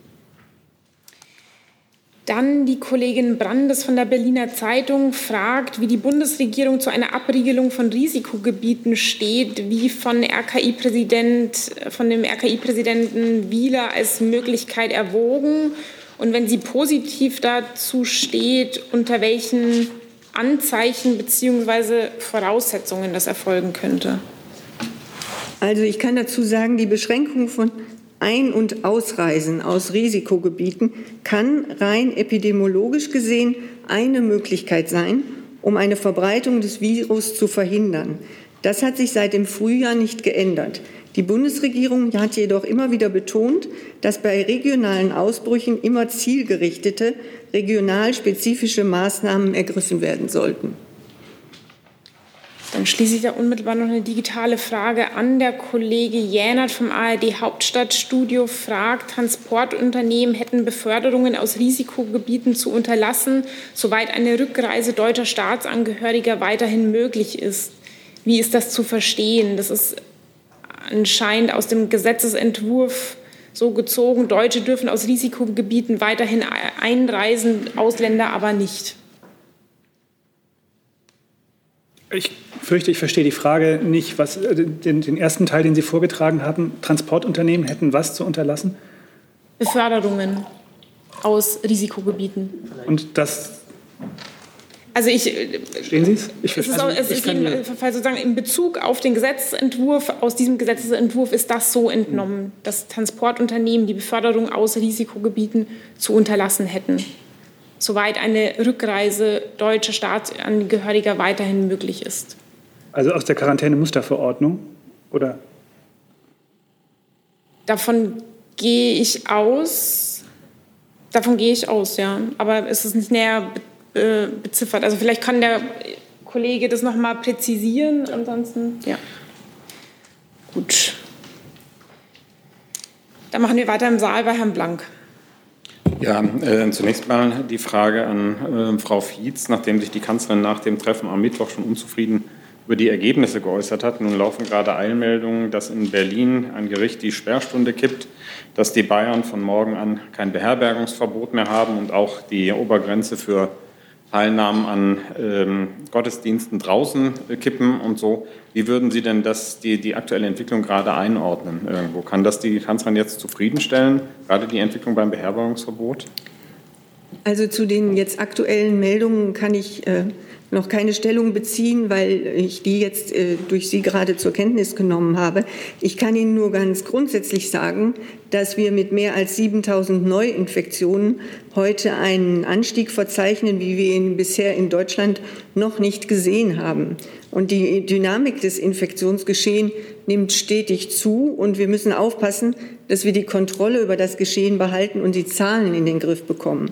Speaker 2: Dann die Kollegin Brandes von der Berliner Zeitung fragt, wie die Bundesregierung zu einer Abriegelung von Risikogebieten steht, wie von RKI-Präsident, von dem RKI-Präsidenten Wieler als Möglichkeit erwogen und wenn sie positiv dazu steht, unter welchen Anzeichen bzw. Voraussetzungen das erfolgen könnte.
Speaker 3: Also ich kann dazu sagen, die Beschränkung von ein- und Ausreisen aus Risikogebieten kann rein epidemiologisch gesehen eine Möglichkeit sein, um eine Verbreitung des Virus zu verhindern. Das hat sich seit dem Frühjahr nicht geändert. Die Bundesregierung hat jedoch immer wieder betont, dass bei regionalen Ausbrüchen immer zielgerichtete, regional spezifische Maßnahmen ergriffen werden sollten.
Speaker 2: Dann schließe ich da unmittelbar noch eine digitale Frage an. Der Kollege Jänert vom ARD Hauptstadtstudio fragt, Transportunternehmen hätten Beförderungen aus Risikogebieten zu unterlassen, soweit eine Rückreise deutscher Staatsangehöriger weiterhin möglich ist. Wie ist das zu verstehen? Das ist anscheinend aus dem Gesetzesentwurf so gezogen. Deutsche dürfen aus Risikogebieten weiterhin einreisen, Ausländer aber nicht.
Speaker 17: Ich fürchte, ich verstehe die Frage nicht. Was, äh, den, den, ersten Teil, den Sie vorgetragen haben, Transportunternehmen hätten was zu unterlassen?
Speaker 2: Beförderungen aus Risikogebieten.
Speaker 17: Und das.
Speaker 2: Also ich.
Speaker 17: Verstehen Sie es?
Speaker 2: Ich, es ist, also, es ist jedenfalls sozusagen in Bezug auf den Gesetzentwurf, aus diesem Gesetzentwurf ist das so entnommen, dass Transportunternehmen die Beförderung aus Risikogebieten zu unterlassen hätten soweit eine Rückreise deutscher Staatsangehöriger weiterhin möglich ist.
Speaker 17: Also aus der Quarantäne-Musterverordnung, oder?
Speaker 2: Davon gehe ich aus. Davon gehe ich aus, ja. Aber es ist nicht näher beziffert. Also vielleicht kann der Kollege das noch mal präzisieren. Ansonsten, ja. Gut. Dann machen wir weiter im Saal bei Herrn Blank.
Speaker 10: Ja, äh, zunächst mal die Frage an äh, Frau Fietz, nachdem sich die Kanzlerin nach dem Treffen am Mittwoch schon unzufrieden über die Ergebnisse geäußert hat. Nun laufen gerade Eilmeldungen, dass in Berlin ein Gericht die Sperrstunde kippt, dass die Bayern von morgen an kein Beherbergungsverbot mehr haben und auch die Obergrenze für Teilnahmen an ähm, Gottesdiensten draußen äh, kippen und so. Wie würden Sie denn das, die, die aktuelle Entwicklung gerade einordnen? Irgendwo? Kann das die Kanzlerin jetzt zufriedenstellen, gerade die Entwicklung beim Beherbergungsverbot?
Speaker 3: Also zu den jetzt aktuellen Meldungen kann ich äh, noch keine Stellung beziehen, weil ich die jetzt äh, durch Sie gerade zur Kenntnis genommen habe. Ich kann Ihnen nur ganz grundsätzlich sagen, dass wir mit mehr als 7000 Neuinfektionen heute einen Anstieg verzeichnen, wie wir ihn bisher in Deutschland noch nicht gesehen haben. Und die Dynamik des Infektionsgeschehens nimmt stetig zu. Und wir müssen aufpassen, dass wir die Kontrolle über das Geschehen behalten und die Zahlen in den Griff bekommen.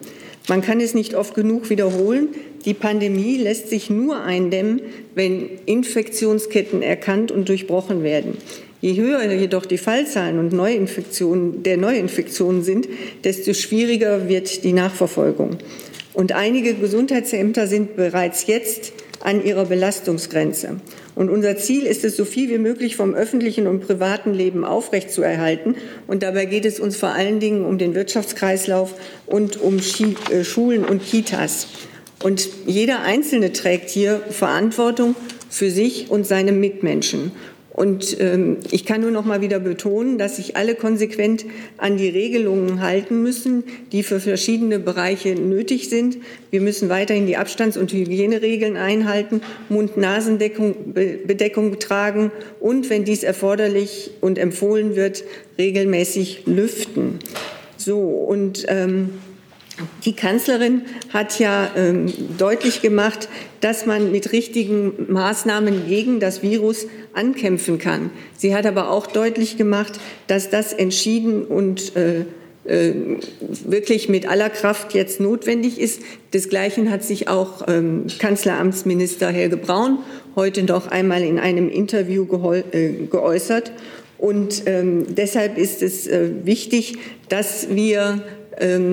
Speaker 3: Man kann es nicht oft genug wiederholen. Die Pandemie lässt sich nur eindämmen, wenn Infektionsketten erkannt und durchbrochen werden. Je höher jedoch die Fallzahlen und Neuinfektionen, der Neuinfektionen sind, desto schwieriger wird die Nachverfolgung. Und einige Gesundheitsämter sind bereits jetzt an ihrer Belastungsgrenze. Und unser Ziel ist es, so viel wie möglich vom öffentlichen und privaten Leben aufrechtzuerhalten. Und dabei geht es uns vor allen Dingen um den Wirtschaftskreislauf und um äh, Schulen und Kitas. Und jeder Einzelne trägt hier Verantwortung für sich und seine Mitmenschen. Und ähm, ich kann nur noch mal wieder betonen, dass sich alle konsequent an die Regelungen halten müssen, die für verschiedene Bereiche nötig sind. Wir müssen weiterhin die Abstands- und Hygieneregeln einhalten, Mund-Nasen-Bedeckung tragen und, wenn dies erforderlich und empfohlen wird, regelmäßig lüften. So und ähm, die Kanzlerin hat ja ähm, deutlich gemacht, dass man mit richtigen Maßnahmen gegen das Virus ankämpfen kann. Sie hat aber auch deutlich gemacht, dass das entschieden und äh, äh, wirklich mit aller Kraft jetzt notwendig ist. Desgleichen hat sich auch ähm, Kanzleramtsminister Helge Braun heute noch einmal in einem Interview äh, geäußert. Und ähm, deshalb ist es äh, wichtig, dass wir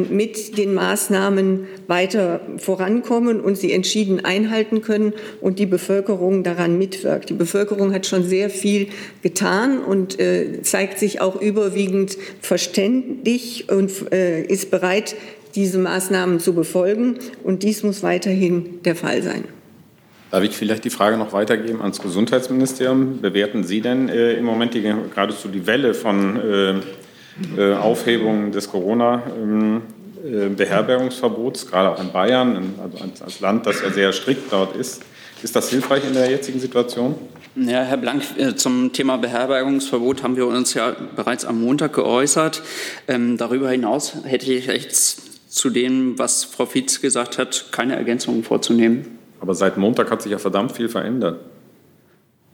Speaker 3: mit den Maßnahmen weiter vorankommen und sie entschieden einhalten können und die Bevölkerung daran mitwirkt. Die Bevölkerung hat schon sehr viel getan und äh, zeigt sich auch überwiegend verständig und äh, ist bereit, diese Maßnahmen zu befolgen. Und dies muss weiterhin der Fall sein.
Speaker 10: Darf ich vielleicht die Frage noch weitergeben ans Gesundheitsministerium? Bewerten Sie denn äh, im Moment die, geradezu die Welle von äh, äh, Aufhebung des Corona-Beherbergungsverbots, gerade auch in Bayern, also als Land, das ja sehr strikt dort ist. Ist das hilfreich in der jetzigen Situation?
Speaker 18: Ja, Herr Blank, äh, zum Thema Beherbergungsverbot haben wir uns ja bereits am Montag geäußert. Ähm, darüber hinaus hätte ich jetzt zu dem, was Frau Fietz gesagt hat, keine Ergänzungen vorzunehmen.
Speaker 10: Aber seit Montag hat sich ja verdammt viel verändert.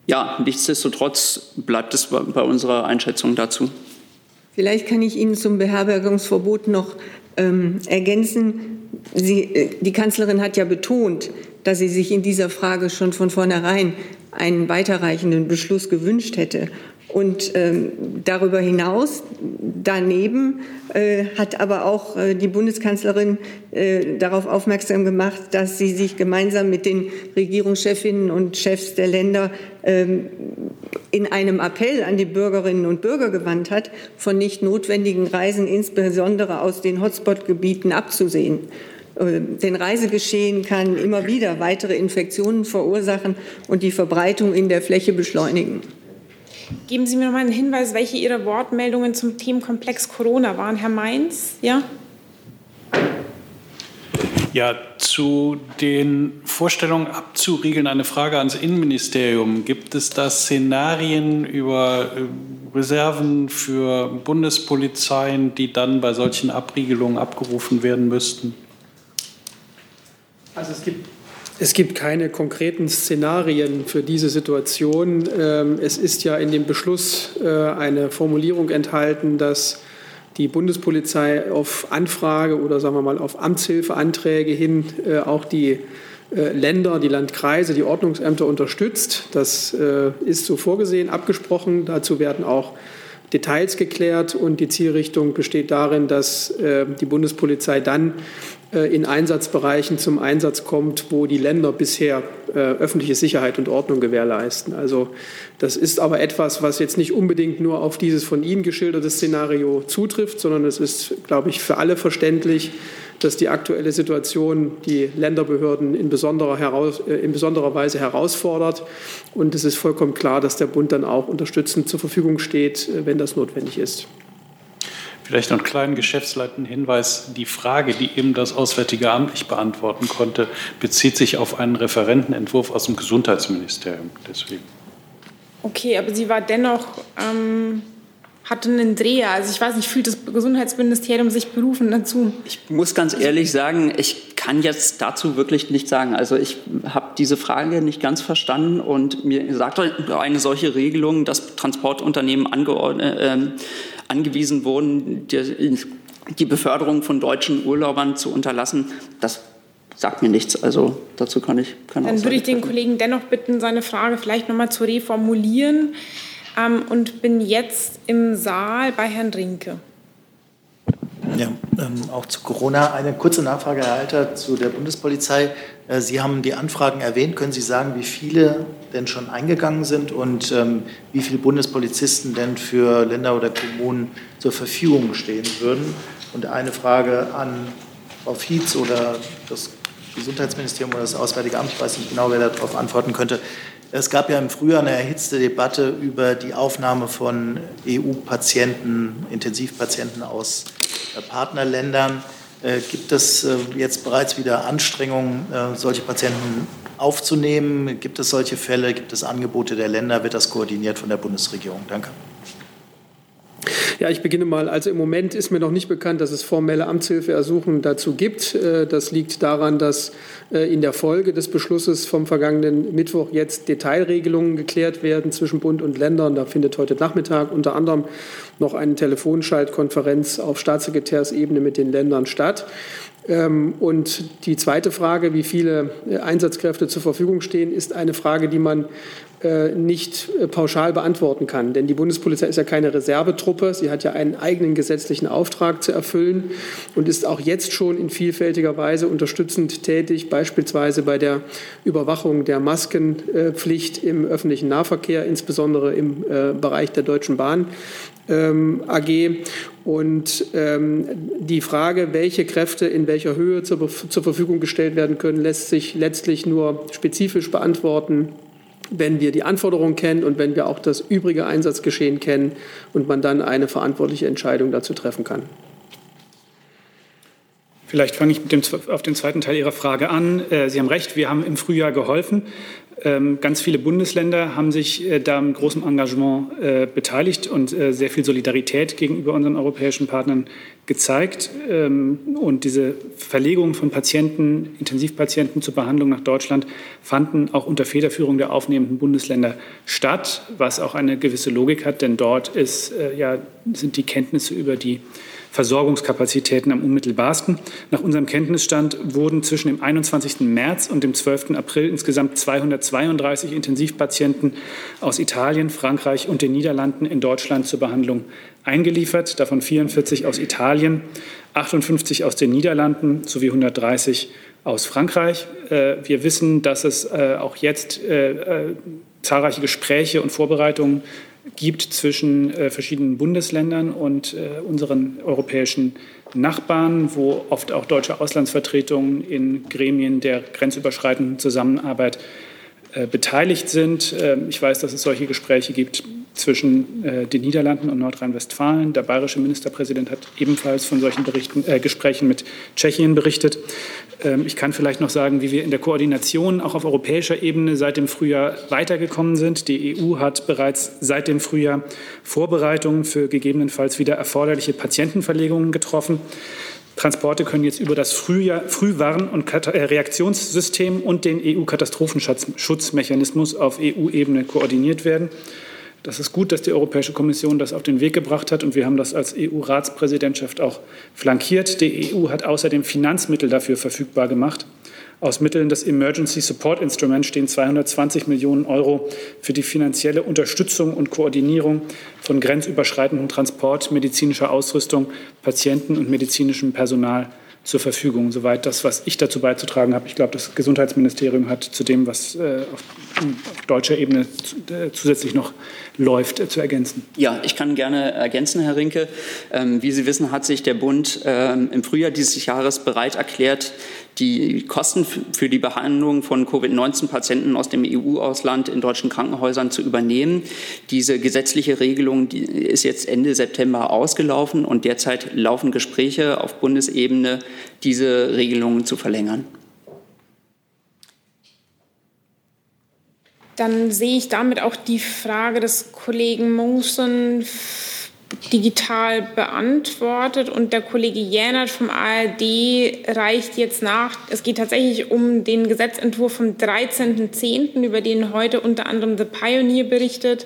Speaker 18: Ja, nichtsdestotrotz bleibt es bei unserer Einschätzung dazu.
Speaker 3: Vielleicht kann ich Ihnen zum Beherbergungsverbot noch ähm, ergänzen. Sie, äh, die Kanzlerin hat ja betont, dass sie sich in dieser Frage schon von vornherein einen weiterreichenden Beschluss gewünscht hätte. Und ähm, darüber hinaus, daneben äh, hat aber auch äh, die Bundeskanzlerin äh, darauf aufmerksam gemacht, dass sie sich gemeinsam mit den Regierungschefinnen und Chefs der Länder ähm, in einem Appell an die Bürgerinnen und Bürger gewandt hat, von nicht notwendigen Reisen, insbesondere aus den Hotspot-Gebieten, abzusehen. Äh, denn Reisegeschehen kann immer wieder weitere Infektionen verursachen und die Verbreitung in der Fläche beschleunigen.
Speaker 2: Geben Sie mir noch mal einen Hinweis, welche Ihrer Wortmeldungen zum Themenkomplex Corona waren, Herr Mainz? Ja?
Speaker 17: Ja, zu den Vorstellungen abzuriegeln, eine Frage ans Innenministerium. Gibt es da Szenarien über äh, Reserven für Bundespolizeien, die dann bei solchen Abriegelungen abgerufen werden müssten?
Speaker 7: Also es gibt es gibt keine konkreten Szenarien für diese Situation. Ähm, es ist ja in dem Beschluss äh, eine Formulierung enthalten, dass die Bundespolizei auf Anfrage oder sagen wir mal auf Amtshilfeanträge hin äh, auch die äh, Länder, die Landkreise, die Ordnungsämter unterstützt. Das ist so vorgesehen, abgesprochen. Dazu werden auch Details geklärt und die Zielrichtung besteht darin, dass die Bundespolizei dann in Einsatzbereichen zum Einsatz kommt, wo die Länder bisher äh, öffentliche Sicherheit und Ordnung gewährleisten. Also das ist aber etwas, was jetzt nicht unbedingt nur auf dieses von Ihnen geschilderte Szenario zutrifft, sondern es ist, glaube ich, für alle verständlich, dass die aktuelle Situation die Länderbehörden in besonderer, heraus, äh, in besonderer Weise herausfordert. Und es ist vollkommen klar, dass der Bund dann auch unterstützend zur Verfügung steht, wenn das notwendig ist.
Speaker 17: Vielleicht noch einen kleinen geschäftsleitenden Hinweis. Die Frage, die eben das Auswärtige Amt nicht beantworten konnte, bezieht sich auf einen Referentenentwurf aus dem Gesundheitsministerium. Deswegen.
Speaker 2: Okay, aber sie war dennoch, ähm, hatte einen Dreher. Also ich weiß nicht, fühlt das Gesundheitsministerium sich berufen dazu?
Speaker 18: Ich muss ganz ehrlich sagen, ich kann jetzt dazu wirklich nichts sagen. Also ich habe diese Frage nicht ganz verstanden und mir sagt eine solche Regelung, dass Transportunternehmen äh, angewiesen wurden, die, die Beförderung von deutschen Urlaubern zu unterlassen, das sagt mir nichts. Also dazu kann ich keine
Speaker 2: Dann würde ich den Kollegen dennoch bitten, seine Frage vielleicht noch mal zu reformulieren ähm, und bin jetzt im Saal bei Herrn Rinke.
Speaker 12: Ja, ähm, auch zu Corona. Eine kurze Nachfrage, Herr Alter, zu der Bundespolizei. Äh, Sie haben die Anfragen erwähnt. Können Sie sagen, wie viele denn schon eingegangen sind und ähm, wie viele Bundespolizisten denn für Länder oder Kommunen zur Verfügung stehen würden? Und eine Frage an Frau Fietz oder das Gesundheitsministerium oder das Auswärtige Amt, ich weiß nicht genau, wer darauf antworten könnte. Es gab ja im Frühjahr eine erhitzte Debatte über die Aufnahme von EU-Patienten, Intensivpatienten aus äh, Partnerländern. Äh, gibt es äh, jetzt bereits wieder Anstrengungen, solche Patienten aufzunehmen? Gibt es solche Fälle? Gibt es Angebote der Länder? Wird das koordiniert von der Bundesregierung? Danke.
Speaker 7: Ja, ich beginne mal. Also im Moment ist mir noch nicht bekannt, dass es formelle Amtshilfeersuchen dazu gibt. Äh, das liegt daran, dass äh, in der Folge des Beschlusses vom vergangenen Mittwoch jetzt Detailregelungen geklärt werden zwischen Bund und Ländern. Da findet heute Nachmittag unter anderem noch eine Telefonschaltkonferenz auf Staatssekretärsebene mit den Ländern statt. Ähm, und die zweite Frage, wie viele äh, Einsatzkräfte zur Verfügung stehen, ist eine Frage, die man nicht äh, pauschal beantworten kann. Denn die Bundespolizei ist ja keine Reservetruppe. Sie hat ja einen eigenen gesetzlichen Auftrag zu erfüllen und ist auch jetzt schon in vielfältiger Weise unterstützend tätig, beispielsweise bei der Überwachung der Maskenpflicht im öffentlichen Nahverkehr, insbesondere im äh, Bereich der Deutschen Bahn. Ähm, AG. Und ähm, die Frage, welche Kräfte in welcher Höhe zur, zur Verfügung gestellt werden können, lässt sich letztlich nur spezifisch beantworten wenn wir die Anforderungen kennen und wenn wir auch das übrige Einsatzgeschehen kennen und man dann eine verantwortliche Entscheidung dazu treffen kann.
Speaker 19: Vielleicht fange ich dem, auf den zweiten Teil Ihrer Frage an. Äh, Sie haben recht, wir haben im Frühjahr geholfen. Ähm, ganz viele Bundesländer haben sich äh, da mit großem Engagement äh, beteiligt und sehr viel Solidarität gegenüber unseren europäischen Partnern gezeigt. Ähm, und diese Verlegung von Patienten, Intensivpatienten zur Behandlung nach Deutschland fanden auch unter Federführung der aufnehmenden Bundesländer statt, was auch eine gewisse Logik hat, denn dort ist, ja, sind die Kenntnisse über die Versorgungskapazitäten am unmittelbarsten. Nach unserem Kenntnisstand wurden zwischen dem 21. März und dem 12. April insgesamt 232 Intensivpatienten aus Italien, Frankreich und den Niederlanden in Deutschland zur Behandlung eingeliefert, davon 44 aus Italien, 58 aus den Niederlanden sowie 130 aus Frankreich. Äh, wir wissen, dass es äh, auch jetzt äh, zahlreiche Gespräche und Vorbereitungen gibt zwischen äh, verschiedenen Bundesländern und äh, unseren europäischen Nachbarn, wo oft auch deutsche Auslandsvertretungen in Gremien der grenzüberschreitenden Zusammenarbeit beteiligt sind. Ähm, ich weiß, dass es solche Gespräche gibt zwischen äh, den Niederlanden und Nordrhein-Westfalen. Der bayerische Ministerpräsident hat ebenfalls von solchen äh, Gesprächen mit Tschechien berichtet. Ähm, ich kann vielleicht noch sagen, wie wir in der Koordination auch auf europäischer Ebene seit dem Frühjahr weitergekommen sind. Die EU hat bereits seit dem Frühjahr Vorbereitungen für gegebenenfalls wieder erforderliche Patientenverlegungen getroffen. Transporte können jetzt über das Frühjahr, Frühwarn- und äh, Reaktionssystem und den EU-Katastrophenschutzmechanismus auf EU-Ebene koordiniert werden. Das ist gut, dass die Europäische Kommission das auf den Weg gebracht hat und wir haben das als EU-Ratspräsidentschaft auch flankiert. Die EU hat außerdem Finanzmittel dafür verfügbar gemacht. Aus Mitteln des Emergency Support Instruments stehen 220 Millionen Euro für die finanzielle Unterstützung und Koordinierung von grenzüberschreitendem Transport medizinischer Ausrüstung, Patienten und medizinischem Personal zur Verfügung, soweit das, was ich dazu beizutragen habe. Ich glaube, das Gesundheitsministerium hat zu dem, was äh, auf, auf, deutscher Ebene äh, zusätzlich noch läuft, äh, zu ergänzen.
Speaker 18: Ja, ich kann gerne ergänzen, Herr Rinke. Ähm, wie Sie wissen, hat sich der Bund ähm, im Frühjahr dieses Jahres bereit erklärt, die Kosten für die Behandlung von Covid-19-Patienten aus dem EU-Ausland in deutschen Krankenhäusern zu übernehmen. Diese gesetzliche Regelung die ist jetzt Ende September ausgelaufen und derzeit laufen Gespräche auf Bundesebene, diese Regelungen zu verlängern.
Speaker 2: Dann sehe ich damit auch die Frage des Kollegen Mungsen digital beantwortet und der Kollege Jänert vom ARD reicht jetzt nach. Es geht tatsächlich um den Gesetzentwurf vom 13.10., über den heute unter anderem The Pioneer berichtet.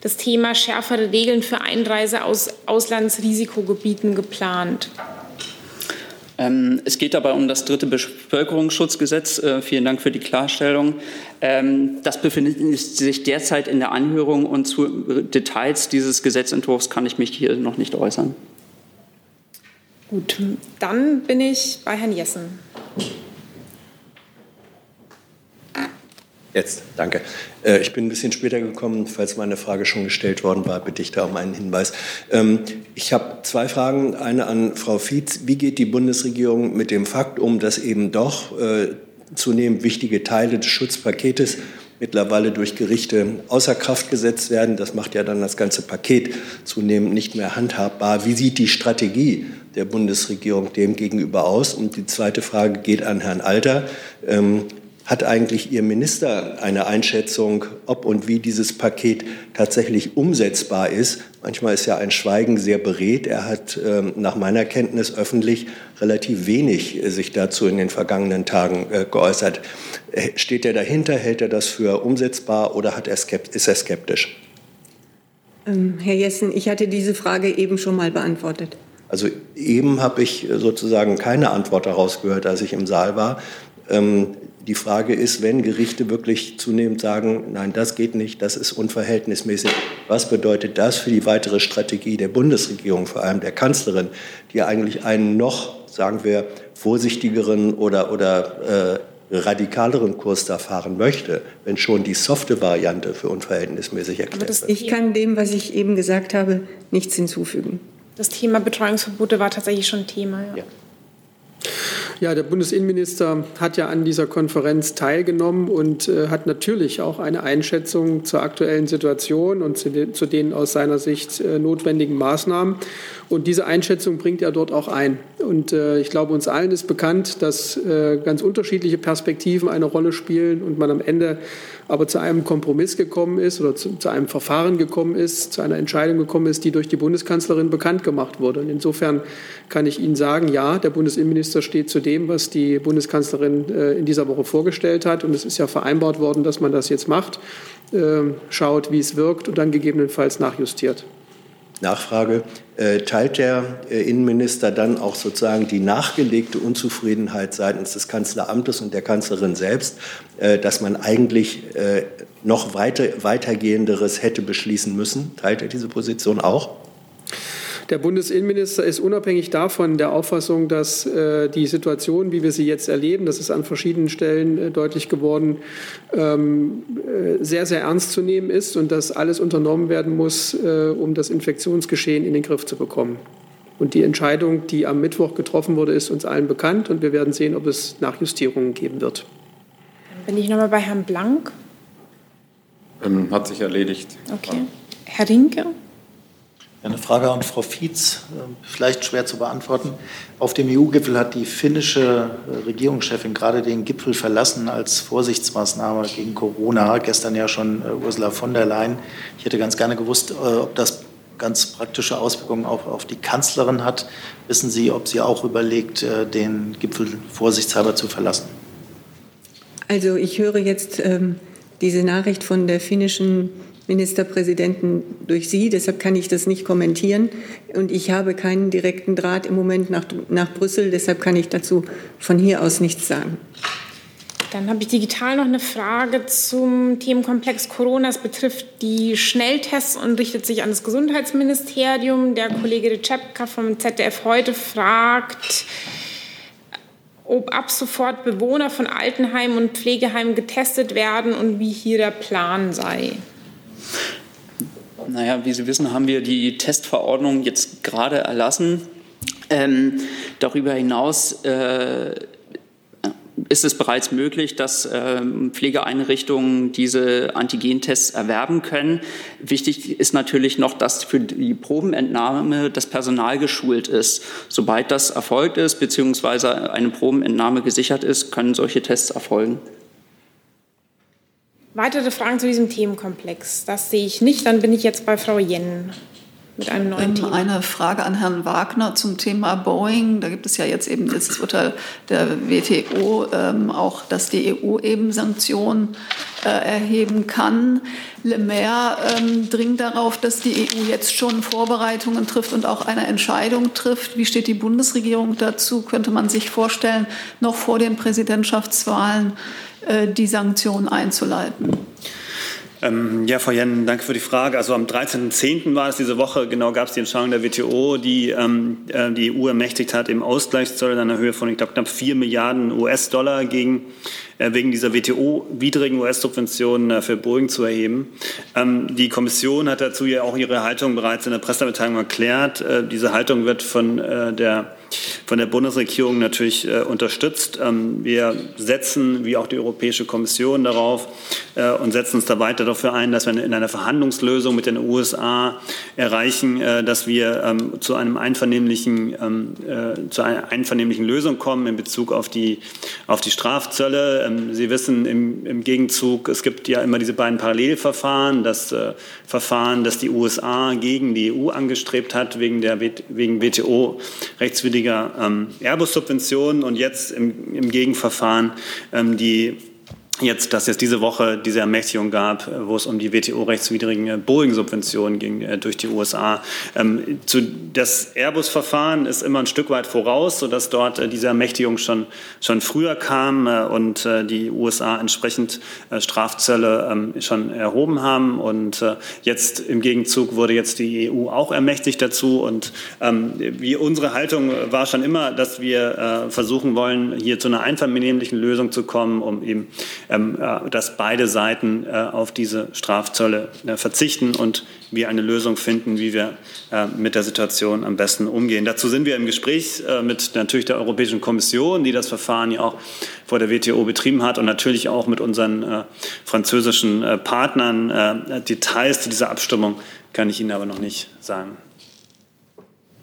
Speaker 2: Das Thema schärfere Regeln für Einreise aus Auslandsrisikogebieten geplant.
Speaker 18: Ähm, es geht dabei um das dritte Bevölkerungsschutzgesetz. Äh, vielen Dank für die Klarstellung. Ähm, das befindet sich derzeit in der Anhörung und zu Details dieses Gesetzentwurfs kann ich mich hier noch nicht äußern.
Speaker 2: Gut, dann bin ich bei Herrn Jessen.
Speaker 20: Jetzt, danke. Äh, ich bin ein bisschen später gekommen. Falls meine Frage schon gestellt worden war, bitte ich da um einen Hinweis. Ähm, ich habe zwei Fragen. Eine an Frau Fietz. Wie geht die Bundesregierung mit dem Fakt um, dass eben doch äh, zunehmend wichtige Teile des Schutzpaketes mittlerweile durch Gerichte außer Kraft gesetzt werden. Das macht ja dann das ganze Paket zunehmend nicht mehr handhabbar. Wie sieht die Strategie der Bundesregierung dem gegenüber aus? Und die zweite Frage geht an Herrn Alter. Ähm, hat eigentlich Ihr Minister eine Einschätzung, ob und wie dieses Paket tatsächlich umsetzbar ist? Manchmal ist ja ein Schweigen sehr beredt. Er hat ähm, nach meiner Kenntnis öffentlich relativ wenig äh, sich dazu in den vergangenen Tagen äh, geäußert. Äh, steht er dahinter? Hält er das für umsetzbar oder hat er ist er skeptisch?
Speaker 3: Ähm, Herr Jessen, ich hatte diese Frage eben schon mal beantwortet.
Speaker 20: Also eben habe ich sozusagen keine Antwort daraus gehört, als ich im Saal war. Ähm, die Frage ist, wenn Gerichte wirklich zunehmend sagen, nein, das geht nicht, das ist unverhältnismäßig, was bedeutet das für die weitere Strategie der Bundesregierung, vor allem der Kanzlerin, die eigentlich einen noch, sagen wir, vorsichtigeren oder, oder äh, radikaleren Kurs da fahren möchte, wenn schon die softe Variante für unverhältnismäßig erklärt wird.
Speaker 3: Ich kann dem, was ich eben gesagt habe, nichts hinzufügen.
Speaker 2: Das Thema Betreuungsverbote war tatsächlich schon Thema. Ja.
Speaker 7: ja. Ja, der Bundesinnenminister hat ja an dieser Konferenz teilgenommen und äh, hat natürlich auch eine Einschätzung zur aktuellen Situation und zu den, zu den aus seiner Sicht äh, notwendigen Maßnahmen. Und diese Einschätzung bringt er dort auch ein. Und äh, ich glaube, uns allen ist bekannt, dass äh, ganz unterschiedliche Perspektiven eine Rolle spielen und man am Ende aber zu einem Kompromiss gekommen ist oder zu, zu, einem Verfahren gekommen ist, zu einer Entscheidung gekommen ist, die durch die Bundeskanzlerin bekannt gemacht wurde. Und insofern kann ich Ihnen sagen, ja, der Bundesinnenminister steht zu dem, was die Bundeskanzlerin äh, in dieser Woche vorgestellt hat. Und es ist ja vereinbart worden, dass man das jetzt macht, äh, schaut, wie es wirkt und dann gegebenenfalls nachjustiert.
Speaker 20: Nachfrage. Äh, teilt der äh, Innenminister dann auch sozusagen die nachgelegte Unzufriedenheit seitens des Kanzleramtes und der Kanzlerin selbst, äh, dass man eigentlich noch weiter, weitergehenderes hätte beschließen müssen? Teilt er diese Position auch?
Speaker 7: Der Bundesinnenminister ist unabhängig davon der Auffassung, dass äh, die Situation, wie wir sie jetzt erleben, das ist an verschiedenen Stellen äh, deutlich geworden, ähm, äh, sehr, sehr ernst zu nehmen ist und dass alles unternommen werden muss, äh, um das Infektionsgeschehen in den Griff zu bekommen. Und die Entscheidung, die am Mittwoch getroffen wurde, ist uns allen bekannt und wir werden sehen, ob es Nachjustierungen geben wird.
Speaker 2: Dann bin ich nochmal bei Herrn Blank.
Speaker 10: Ähm, hat sich erledigt.
Speaker 2: Okay. Herr Rinke?
Speaker 12: Eine Frage an Frau Fietz, ähm, vielleicht schwer zu beantworten. Auf dem EU-Gipfel hat die finnische äh, Regierungschefin gerade den Gipfel verlassen als Vorsichtsmaßnahme gegen Corona. Gestern ja schon äh, Ursula von der Leyen. Ich hätte ganz gerne gewusst, äh, ob das ganz praktische Auswirkungen auch auf die Kanzlerin hat. Wissen Sie, ob sie auch überlegt, den Gipfel vorsichtshalber zu verlassen?
Speaker 3: Also ich höre jetzt ähm, diese Nachricht von der finnischen Ministerpräsidenten durch Sie. Deshalb kann ich das nicht kommentieren. Und ich habe keinen direkten Draht im Moment nach, nach Brüssel. Deshalb kann ich dazu von hier aus nichts sagen.
Speaker 2: Dann habe ich digital noch eine Frage zum Themenkomplex Corona. Es betrifft die Schnelltests und richtet sich an das Gesundheitsministerium. Der Kollege Recepka vom ZDF heute fragt, ob ab sofort Bewohner von Altenheimen und Pflegeheimen getestet werden und wie hier der Plan sei.
Speaker 18: Naja, wie Sie wissen, haben wir die Testverordnung jetzt gerade erlassen. Ähm, darüber hinaus äh, ist es bereits möglich, dass ähm, Pflegeeinrichtungen diese Antigentests erwerben können. Wichtig ist natürlich noch, dass für die Probenentnahme das Personal geschult ist. Sobald das erfolgt ist, beziehungsweise eine Probenentnahme gesichert ist, können solche Tests erfolgen.
Speaker 2: Weitere Fragen zu diesem Themenkomplex? Das sehe ich nicht. Dann bin ich jetzt bei Frau Jen mit einem neuen ähm, Thema.
Speaker 14: Eine Frage an Herrn Wagner zum Thema Boeing. Da gibt es ja jetzt eben das Urteil der WTO, ähm, auch dass die EU eben Sanktionen äh, erheben kann. Le Maire ähm, dringt darauf, dass die EU jetzt schon Vorbereitungen trifft und auch eine Entscheidung trifft. Wie steht die Bundesregierung dazu? Könnte man sich vorstellen, noch vor den Präsidentschaftswahlen die Sanktionen einzuleiten?
Speaker 11: Ähm, ja, Frau Jen, danke für die Frage. Also am 13.10. war es diese Woche, genau gab es die Entscheidung der WTO, die ähm, äh, die EU ermächtigt hat, im Ausgleichszoll in einer Höhe von, ich glaube, knapp 4 Milliarden US-Dollar gegen äh, wegen dieser WTO-widrigen US-Subventionen äh, für Boeing zu erheben. Ähm, die Kommission hat dazu ja auch ihre Haltung bereits in der Pressemitteilung erklärt. Äh, diese Haltung wird von der von der Bundesregierung natürlich äh, unterstützt. Ähm, wir setzen, wie auch die Europäische Kommission, darauf äh, und setzen uns da weiter dafür ein, dass wir in einer Verhandlungslösung mit den USA erreichen, äh, dass wir ähm, zu einem einvernehmlichen, ähm, zu einer einvernehmlichen Lösung kommen in Bezug auf die, auf die Strafzölle. Ähm, Sie wissen im, im Gegenzug, es gibt ja immer diese beiden Parallelverfahren. Das äh, Verfahren, das die USA gegen die EU angestrebt hat, wegen der wegen WTO-rechtswidriger ähm, Airbus-Subventionen und jetzt im, im Gegenverfahren ähm, die jetzt, dass es diese Woche diese Ermächtigung gab, äh, wo es um die WTO-rechtswidrigen äh, Boeing-Subventionen ging äh, durch die USA. Ähm, zu, das Airbus-Verfahren ist immer ein Stück weit voraus, sodass dort diese Ermächtigung schon, schon früher kam und die USA entsprechend Strafzölle ähm, schon erhoben haben. Und jetzt im Gegenzug wurde jetzt die EU auch ermächtigt dazu. Und ähm, wie unsere Haltung war schon immer, dass wir versuchen wollen, hier zu einer einvernehmlichen Lösung zu kommen, um eben äh, dass beide Seiten äh, auf diese Strafzölle äh, verzichten und wir eine Lösung finden, wie wir mit der Situation am besten umgehen. Dazu sind wir im Gespräch mit natürlich der Europäischen Kommission, die das Verfahren ja auch vor der WTO betrieben hat und natürlich auch mit unseren französischen Partnern. Details zu dieser Abstimmung kann ich Ihnen aber noch nicht sagen.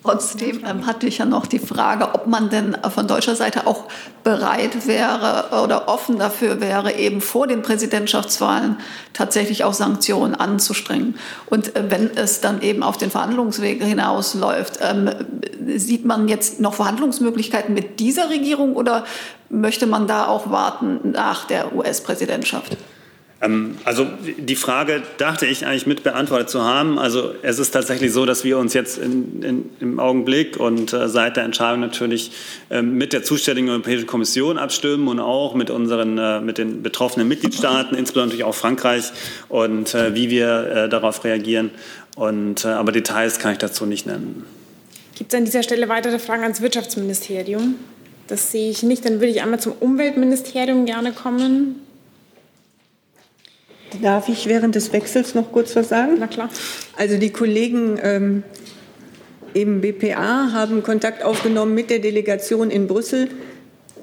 Speaker 14: Trotzdem ähm, hatte ich ja noch die Frage, ob man denn von deutscher Seite auch bereit wäre oder offen dafür wäre, eben vor den Präsidentschaftswahlen tatsächlich auch Sanktionen anzustrengen. Und äh, wenn es dann eben auf den Verhandlungsweg hinausläuft, ähm, sieht man jetzt noch Verhandlungsmöglichkeiten mit dieser Regierung oder möchte man da auch warten nach der US-Präsidentschaft?
Speaker 11: Ähm, also die Frage dachte ich eigentlich mit beantwortet zu haben. Also es ist tatsächlich so, dass wir uns jetzt in, in, im Augenblick und äh, seit der Entscheidung natürlich äh, mit der zuständigen Europäischen Kommission abstimmen und auch mit unseren äh, mit den betroffenen Mitgliedstaaten, insbesondere auch Frankreich und äh, wie wir äh, darauf reagieren. Und, äh, aber Details kann ich dazu nicht nennen.
Speaker 2: Gibt es an dieser Stelle weitere Fragen ans Wirtschaftsministerium? Das sehe ich nicht. Dann würde ich einmal zum Umweltministerium gerne kommen.
Speaker 3: Darf ich während des Wechsels noch kurz was sagen?
Speaker 2: Na klar.
Speaker 3: Also die Kollegen ähm, im BPA haben Kontakt aufgenommen mit der Delegation in Brüssel.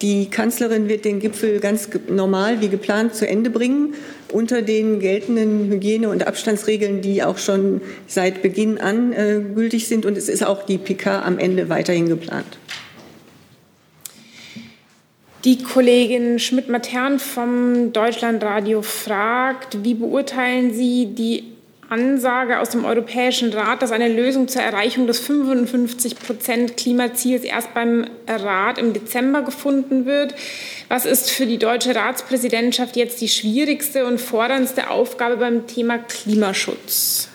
Speaker 3: Die Kanzlerin wird den Gipfel ganz normal wie geplant zu Ende bringen, unter den geltenden Hygiene- und Abstandsregeln, die auch schon seit Beginn an äh, gültig sind. Und es ist auch die PK am Ende weiterhin geplant.
Speaker 2: Die Kollegin Schmidt-Matern vom Deutschlandradio fragt, wie beurteilen Sie die Ansage aus dem Europäischen Rat, dass eine Lösung zur Erreichung des 55 Prozent Klimaziels erst beim Rat im Dezember gefunden wird. Was ist für die deutsche Ratspräsidentschaft jetzt die schwierigste und forderndste Aufgabe beim Thema Klimaschutz?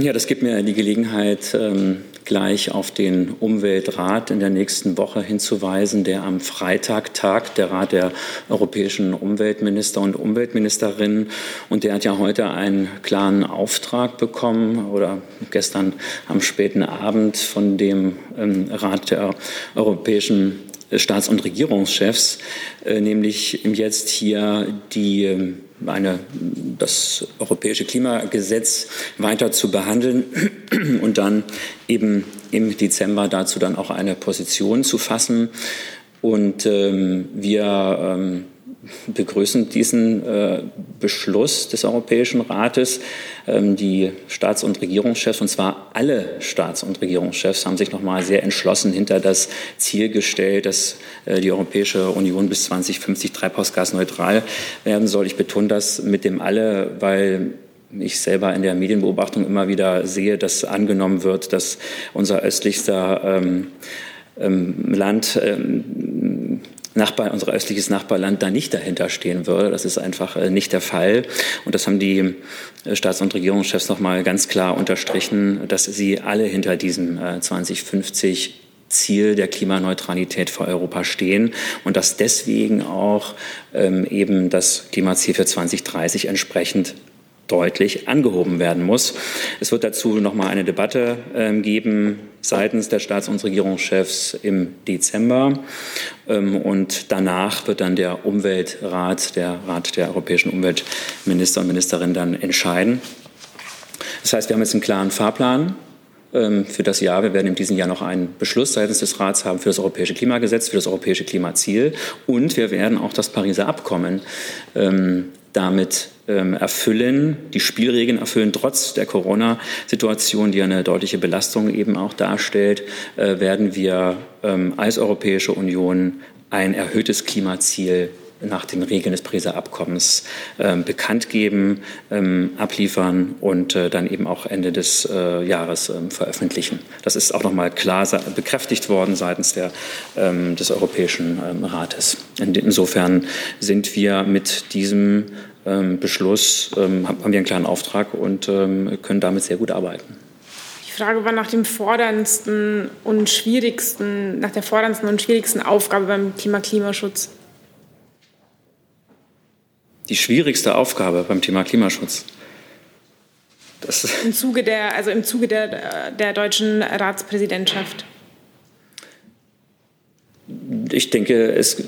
Speaker 1: Ja, das gibt mir die Gelegenheit, ähm, gleich auf den Umweltrat in der nächsten Woche hinzuweisen, der am Freitag tagt, der Rat der europäischen Umweltminister und Umweltministerinnen. Und der hat ja heute einen klaren Auftrag bekommen oder gestern am späten Abend von dem ähm, Rat der europäischen Staats- und Regierungschefs, äh, nämlich jetzt hier die ähm, eine, das europäische Klimagesetz weiter zu behandeln und dann eben im Dezember dazu dann auch eine Position zu fassen. Und ähm, wir ähm, begrüßen diesen äh, Beschluss des Europäischen Rates. Ähm, die Staats- und Regierungschefs, und zwar alle Staats- und Regierungschefs, haben sich nochmal sehr entschlossen hinter das Ziel gestellt, dass äh, die Europäische Union bis 2050 treibhausgasneutral werden soll. Ich betone das mit dem alle, weil ich selber in der Medienbeobachtung immer wieder sehe, dass angenommen wird, dass unser östlichster ähm, ähm, Land Nachbar, unser östliches Nachbarland da nicht dahinter stehen würde. Das ist einfach äh, nicht der Fall. Und das haben die äh, Staats- und Regierungschefs noch mal ganz klar unterstrichen, dass sie alle hinter diesem 2050 äh, Ziel der Klimaneutralität für Europa stehen und dass deswegen auch ähm, eben das Klimaziel für 2030 entsprechend deutlich angehoben werden muss. Es wird dazu noch mal eine Debatte äh, geben seitens der Staats- und Regierungschefs im Dezember. Ähm, und danach wird dann der Umweltrat, der Rat der europäischen Umweltminister und Ministerinnen dann entscheiden. Das heißt, wir haben jetzt einen klaren Fahrplan ähm, für das Jahr. Wir werden in diesem Jahr noch einen Beschluss seitens des Rats haben für das europäische Klimagesetz, für das europäische Klimaziel. Und wir werden auch das Pariser Abkommen ähm, damit ähm, erfüllen, die Spielregeln erfüllen, trotz der Corona-Situation, die eine deutliche Belastung eben auch darstellt, äh, werden wir ähm, als Europäische Union ein erhöhtes Klimaziel nach den Regeln des Pariser Abkommens äh, bekannt geben, ähm, abliefern und äh, dann eben auch Ende des äh, Jahres ähm, veröffentlichen. Das ist auch noch mal klar bekräftigt worden seitens der, ähm, des Europäischen ähm, Rates. In, insofern sind wir mit diesem ähm, Beschluss, ähm, haben wir einen klaren Auftrag und können damit sehr gut arbeiten.
Speaker 2: Die Frage war nach dem forderndsten und schwierigsten, nach der forderndsten und schwierigsten Aufgabe beim Thema Klimaschutz
Speaker 1: die schwierigste Aufgabe beim Thema Klimaschutz.
Speaker 2: Das Im Zuge der, also im Zuge der, der deutschen Ratspräsidentschaft.
Speaker 1: Ich denke, es,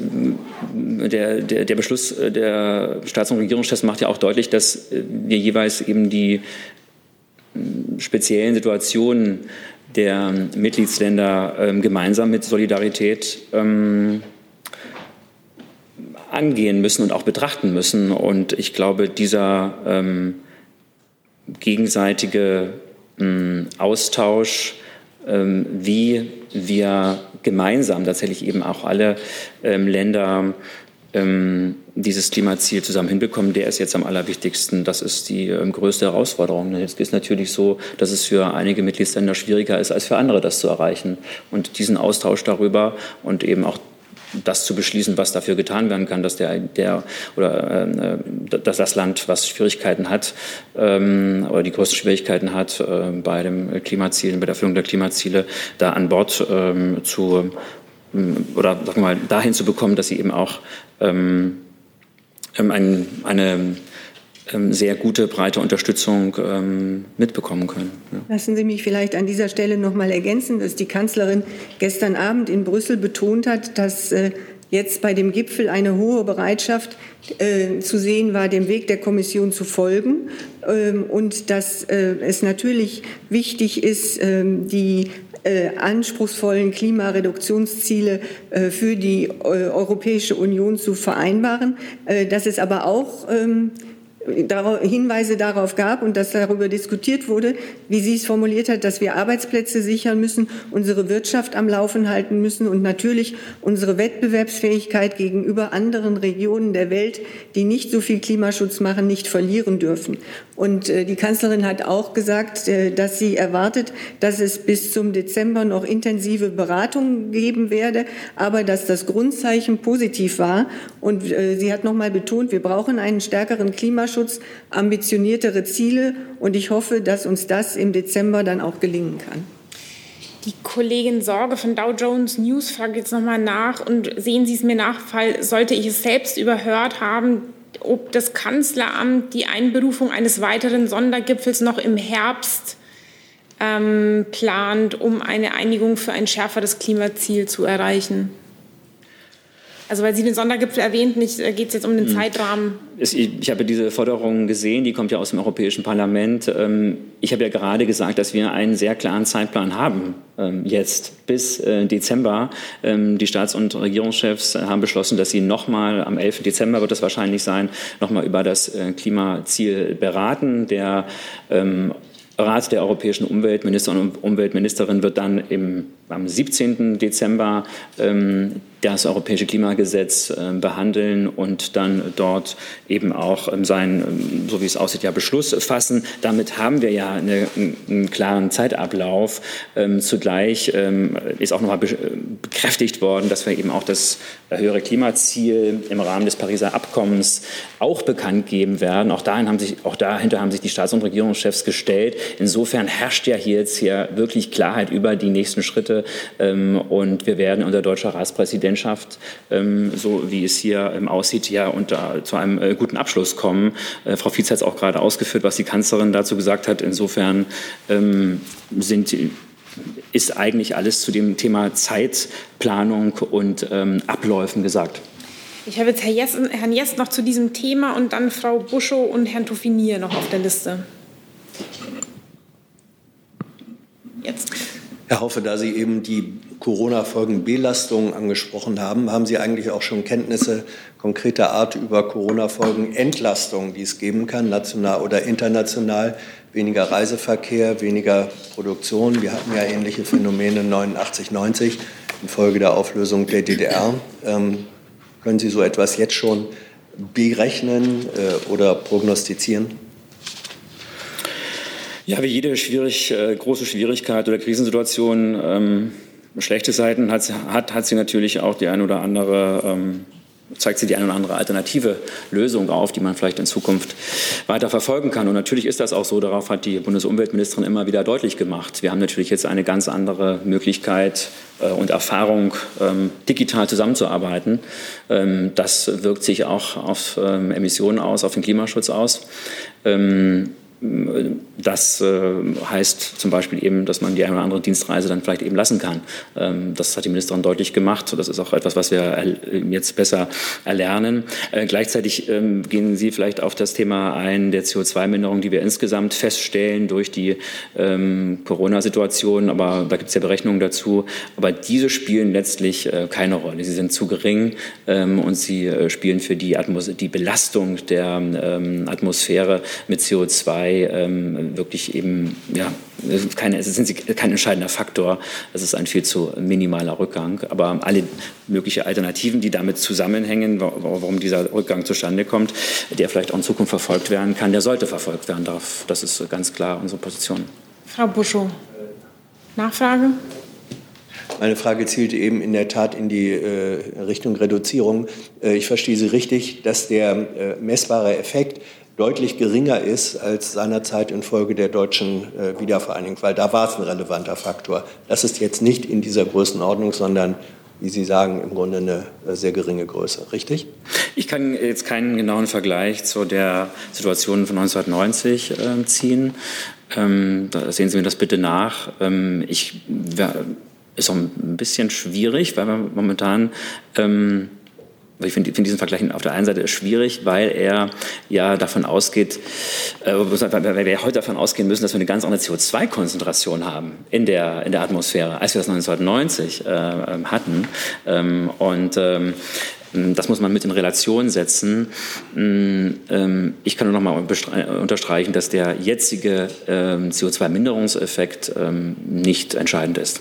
Speaker 1: der, der, der Beschluss der Staats- und Regierungschefs macht ja auch deutlich, dass wir jeweils eben die speziellen Situationen der Mitgliedsländer ähm, gemeinsam mit Solidarität ähm, angehen müssen und auch betrachten müssen. Und ich glaube, dieser ähm, gegenseitige ähm, Austausch, ähm, wie wir gemeinsam tatsächlich eben auch alle ähm, Länder ähm, dieses Klimaziel zusammen hinbekommen, der ist jetzt am allerwichtigsten. Das ist die ähm, größte Herausforderung. Es ist natürlich so, dass es für einige Mitgliedsländer schwieriger ist als für andere, das zu erreichen. Und diesen Austausch darüber und eben auch das zu beschließen, was dafür getan werden kann, dass der, der oder äh, dass das Land, was Schwierigkeiten hat ähm, oder die größten Schwierigkeiten hat äh, bei dem Klimaziel, bei der Erfüllung der Klimaziele, da an Bord ähm, zu ähm, oder sagen wir mal dahin zu bekommen, dass sie eben auch ähm, ähm ein, eine ähm, sehr gute, breite Unterstützung ähm, mitbekommen können.
Speaker 3: Lassen Sie mich vielleicht an dieser Stelle noch mal ergänzen, dass die Kanzlerin gestern Abend in Brüssel betont hat, dass äh, jetzt bei dem Gipfel eine hohe Bereitschaft äh, zu sehen war, dem Weg der Kommission zu folgen ähm, und dass äh, es natürlich wichtig ist, ähm, die äh, anspruchsvollen Klimareduktionsziele äh, für die äh, Europäische Union zu vereinbaren, dass es aber auch ähm, Hinweise darauf gab und dass darüber diskutiert wurde, wie sie es formuliert hat, dass wir Arbeitsplätze sichern müssen, unsere Wirtschaft am Laufen halten müssen und natürlich unsere Wettbewerbsfähigkeit gegenüber anderen Regionen der Welt, die nicht so viel Klimaschutz machen, nicht verlieren dürfen. Und äh, die Kanzlerin hat auch gesagt, äh, dass sie erwartet, dass es bis zum Dezember noch intensive Beratungen geben werde, aber dass das Grundzeichen positiv war. Und äh, sie hat noch mal betont, wir brauchen einen stärkeren Klimaschutz, ambitioniertere Ziele. Und ich hoffe, dass uns das im Dezember dann auch gelingen kann.
Speaker 2: Die Kollegin Sorge von Dow Jones News fragt jetzt nochmal nach und sehen Sie es mir nach, sollte ich es selbst überhört haben, ob das Kanzleramt die Einberufung eines weiteren Sondergipfels noch im Herbst ähm, plant, um eine Einigung für ein schärferes Klimaziel zu erreichen. Also weil Sie den Sondergipfel erwähnten, äh, geht es jetzt um den hm. Zeitrahmen.
Speaker 1: Ich habe diese Forderung gesehen, die kommt ja aus dem Europäischen Parlament. Ähm, ich habe ja gerade gesagt, dass wir einen sehr klaren Zeitplan haben ähm, jetzt bis äh, Dezember. Ähm, die Staats- und Regierungschefs haben beschlossen, dass sie nochmal am 11. Dezember wird es wahrscheinlich sein, nochmal über das äh, Klimaziel beraten. Der Rat der europäischen Umweltminister und Umweltministerin wird dann im, am 17. Dezember ähm, das europäische Klimagesetz äh, behandeln und dann dort eben auch ähm, sein, ähm, so wie es aussieht, ja Beschluss fassen. Damit haben wir ja eine, einen klaren Zeitablauf. Ähm, zugleich ähm, ist auch nochmal bekräftigt worden, dass wir eben auch das höhere Klimaziel im Rahmen des Pariser Abkommens auch bekannt geben werden. Auch, dahin haben sich, auch dahinter haben sich die Staats- und Regierungschefs gestellt. Insofern herrscht ja hier jetzt hier wirklich Klarheit über die nächsten Schritte. Ähm, und wir werden unter deutscher Ratspräsidentschaft, ähm, so wie es hier ähm, aussieht, ja unter, zu einem äh, guten Abschluss kommen. Äh, Frau Fietz hat es auch gerade ausgeführt, was die Kanzlerin dazu gesagt hat. Insofern sind ist eigentlich alles zu dem Thema Zeitplanung und ähm, Abläufen gesagt.
Speaker 2: Ich habe jetzt Herrn Jess noch zu diesem Thema und dann Frau Buschow und Herrn Toffinier noch auf der Liste.
Speaker 20: Jetzt. Herr Haufe, da Sie eben die Corona-Folgen-Belastung angesprochen haben, haben Sie eigentlich auch schon Kenntnisse konkreter Art über Corona-Folgen-Entlastung, die es geben kann, national oder international? Weniger Reiseverkehr, weniger Produktion. Wir hatten ja ähnliche Phänomene 89, 90 infolge der Auflösung der DDR. Ähm, können Sie so etwas jetzt schon berechnen äh, oder prognostizieren?
Speaker 1: Ja, wie jede schwierig, äh, große Schwierigkeit oder Krisensituation ähm, schlechte Seiten hat, hat, hat sie natürlich auch die ein oder andere ähm, zeigt sie die eine oder andere alternative Lösung auf, die man vielleicht in Zukunft weiter verfolgen kann. Und natürlich ist das auch so, darauf hat die Bundesumweltministerin immer wieder deutlich gemacht. Wir haben natürlich jetzt eine ganz andere Möglichkeit äh, und Erfahrung, ähm, digital zusammenzuarbeiten. Ähm, das wirkt sich auch auf ähm, Emissionen aus, auf den Klimaschutz aus. Das äh, heißt zum Beispiel eben, dass man die eine oder andere Dienstreise dann vielleicht eben lassen kann. Ähm, das hat die Ministerin deutlich gemacht. Das ist auch etwas, was wir jetzt besser erlernen. Äh, gleichzeitig ähm, gehen Sie vielleicht auf das Thema ein der CO2-Minderung, die wir insgesamt feststellen durch die ähm, Corona-Situation. Aber da gibt es ja Berechnungen dazu. Aber diese spielen letztlich äh, keine Rolle. Sie sind zu gering und sie spielen für die, Atmos die Belastung der Atmosphäre mit CO2 ähm, wirklich eben, ja, keine, sind sie kein entscheidender Faktor. Es ist ein viel zu minimaler Rückgang. Aber alle möglichen Alternativen, die damit zusammenhängen, warum dieser Rückgang zustande kommt, der vielleicht auch in Zukunft verfolgt werden kann, der sollte verfolgt werden. Darf. Das ist ganz klar unsere Position.
Speaker 2: Frau Buschow, Nachfrage?
Speaker 20: Meine Frage zielt eben in der Tat in die äh, Richtung Reduzierung. Äh, ich verstehe Sie richtig, dass der äh, messbare Effekt deutlich geringer ist als seinerzeit infolge der deutschen äh, Wiedervereinigung, weil da war es ein relevanter Faktor. Das ist jetzt nicht in dieser Größenordnung, sondern wie Sie sagen, im Grunde eine äh, sehr geringe Größe, richtig?
Speaker 1: Ich kann jetzt keinen genauen Vergleich zu der Situation von 1990 äh, ziehen. Ähm, da sehen Sie mir das bitte nach. Ähm, ich, ist auch ein bisschen schwierig, weil wir momentan ähm, ich finde find diesen Vergleich auf der einen Seite schwierig, weil er ja davon ausgeht, äh, weil wir heute davon ausgehen müssen, dass wir eine ganz andere CO2-Konzentration haben in der, in der Atmosphäre, als wir das 1990 äh, hatten. Ähm, und ähm, das muss man mit in Relation setzen. Ähm, ich kann nur noch mal unterstreichen, dass der jetzige ähm, CO2-Minderungseffekt ähm, nicht entscheidend ist.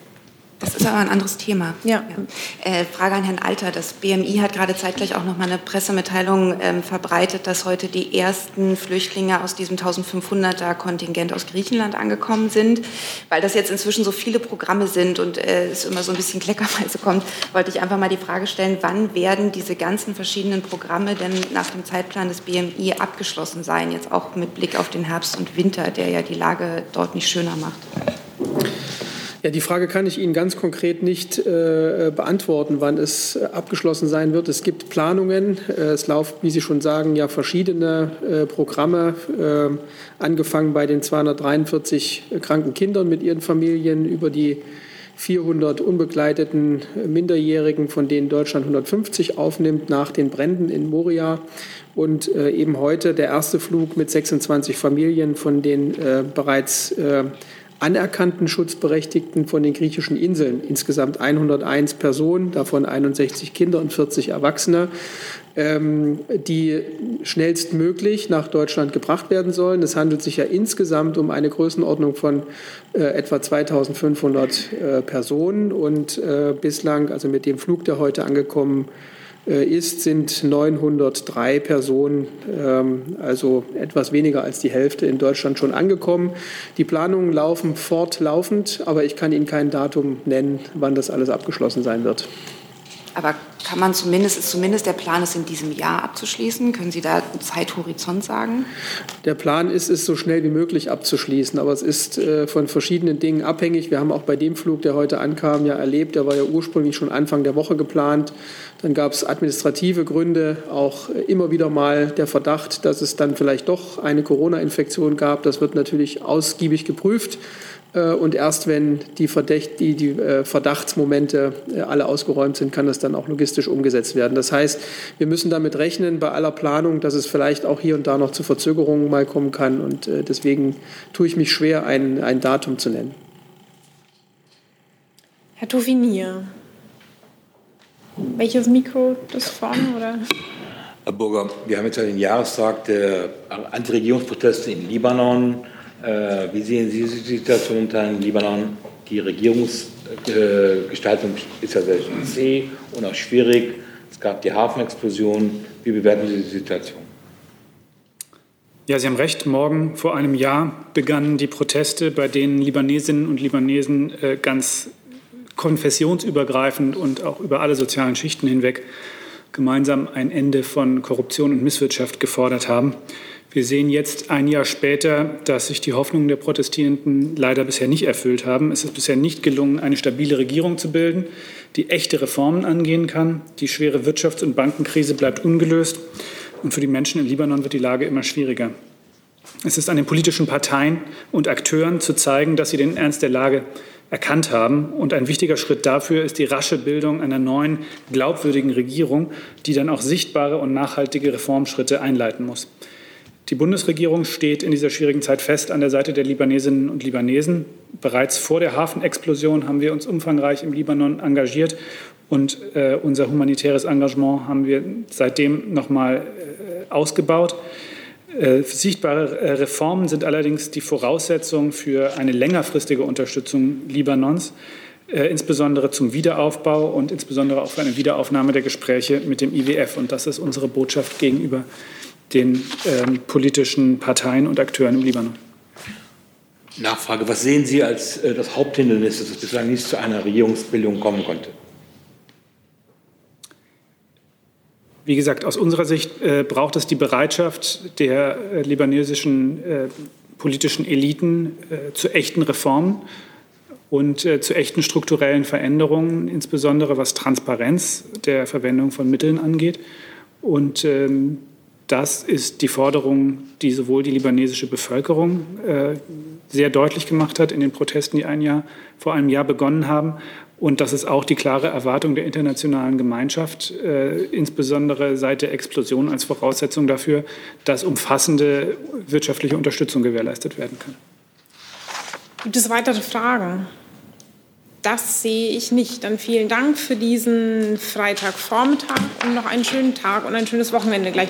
Speaker 9: Das ist aber ein anderes Thema. Ja. ja. Äh, Frage an Herrn Alter. Das BMI hat gerade zeitgleich auch noch mal eine Pressemitteilung ähm, verbreitet, dass heute die ersten Flüchtlinge aus diesem 1500er Kontingent aus Griechenland angekommen sind. Weil das jetzt inzwischen so viele Programme sind und äh, es immer so ein bisschen kleckerweise kommt, wollte ich einfach mal die Frage stellen, wann werden diese ganzen verschiedenen Programme denn nach dem Zeitplan des BMI abgeschlossen sein? Jetzt auch mit Blick auf den Herbst und Winter, der ja die Lage dort nicht schöner macht.
Speaker 7: Ja, die Frage kann ich Ihnen ganz konkret nicht äh, beantworten, wann es abgeschlossen sein wird. Es gibt Planungen. Äh, es laufen, wie Sie schon sagen, ja verschiedene äh, Programme, äh, angefangen bei den 243 kranken Kindern mit ihren Familien über die 400 unbegleiteten Minderjährigen, von denen Deutschland 150 aufnimmt, nach den Bränden in Moria. Und äh, eben heute der erste Flug mit 26 Familien, von denen äh, bereits anerkannten Schutzberechtigten von den griechischen Inseln. Insgesamt 101 Personen, davon 61 Kinder und 40 Erwachsene, ähm, die schnellstmöglich nach Deutschland gebracht werden sollen. Es handelt sich ja insgesamt um eine Größenordnung von äh, etwa 2500 äh, Personen und äh, bislang, also mit dem Flug, der heute angekommen ist, ist, sind 903 Personen, ähm, also etwas weniger als die Hälfte in Deutschland schon angekommen. Die Planungen laufen fortlaufend, aber ich kann Ihnen kein Datum nennen, wann das alles abgeschlossen sein wird.
Speaker 9: Aber kann man zumindest, ist zumindest der Plan, es in diesem Jahr abzuschließen? Können Sie da einen Zeithorizont sagen?
Speaker 7: Der Plan ist, es so schnell wie möglich abzuschließen, aber es ist äh, von verschiedenen Dingen abhängig. Wir haben auch bei dem Flug, der heute ankam, ja erlebt, der war ja ursprünglich schon Anfang der Woche geplant. Dann gab es administrative Gründe, auch immer wieder mal der Verdacht, dass es dann vielleicht doch eine Corona-Infektion gab. Das wird natürlich ausgiebig geprüft. Äh, und erst wenn die, Verdacht, die, die äh, Verdachtsmomente äh, alle ausgeräumt sind, kann das dann auch logistisch umgesetzt werden. Das heißt, wir müssen damit rechnen bei aller Planung, dass es vielleicht auch hier und da noch zu Verzögerungen mal kommen kann. Und deswegen tue ich mich schwer, ein, ein Datum zu nennen.
Speaker 2: Herr Toufinier, welches Mikro das vorne oder?
Speaker 8: Herr Burger, wir haben jetzt ja den Jahrestag der Antiregierungsproteste in Libanon. Äh, wie sehen Sie die Situation in Libanon? Die Regierungsgestaltung ist ja sehr zäh und auch schwierig. Es gab die Hafenexplosion. Wie bewerten Sie die Situation?
Speaker 19: Ja, Sie haben recht. Morgen vor einem Jahr begannen die Proteste, bei denen Libanesinnen und Libanesen äh, ganz konfessionsübergreifend und auch über alle sozialen Schichten hinweg gemeinsam ein Ende von Korruption und Misswirtschaft gefordert haben. Wir sehen jetzt ein Jahr später, dass sich die Hoffnungen der Protestierenden leider bisher nicht erfüllt haben. Es ist bisher nicht gelungen, eine stabile Regierung zu bilden, die echte Reformen angehen kann. Die schwere Wirtschafts- und Bankenkrise bleibt ungelöst. Und für die Menschen im Libanon wird die Lage immer schwieriger. Es ist an den politischen Parteien und Akteuren zu zeigen, dass sie den Ernst der Lage erkannt haben. Und ein wichtiger Schritt dafür ist die rasche Bildung einer neuen, glaubwürdigen Regierung, die dann auch sichtbare und nachhaltige Reformschritte einleiten muss. Die Bundesregierung steht in dieser schwierigen Zeit fest an der Seite der Libanesinnen und Libanesen. Bereits vor der Hafenexplosion haben wir uns umfangreich im Libanon engagiert und äh, unser humanitäres Engagement haben wir seitdem noch mal äh, ausgebaut. Äh, sichtbare äh, Reformen sind allerdings die Voraussetzung für eine längerfristige Unterstützung Libanons, äh, insbesondere zum Wiederaufbau und insbesondere auch für eine Wiederaufnahme der Gespräche mit dem IWF. Und das ist unsere Botschaft gegenüber den ähm, politischen Parteien und Akteuren im Libanon.
Speaker 8: Nachfrage, was sehen Sie als äh, das Haupthindernis, dass es bislang nicht zu einer Regierungsbildung kommen konnte?
Speaker 19: Wie gesagt, aus unserer Sicht äh, braucht es die Bereitschaft der äh, libanesischen äh, politischen Eliten äh, zu echten Reformen und äh, zu echten strukturellen Veränderungen, insbesondere was Transparenz der Verwendung von Mitteln angeht. Und ähm, das ist die Forderung, die sowohl die libanesische Bevölkerung äh, sehr deutlich gemacht hat in den Protesten, die ein Jahr, vor einem Jahr begonnen haben. Und das ist auch die klare Erwartung der internationalen Gemeinschaft, äh, insbesondere seit der Explosion als Voraussetzung dafür, dass umfassende wirtschaftliche Unterstützung gewährleistet werden kann.
Speaker 2: Gibt es weitere Fragen? Das sehe ich nicht. Dann vielen Dank für diesen Freitagvormittag und noch einen schönen Tag und ein schönes Wochenende gleich.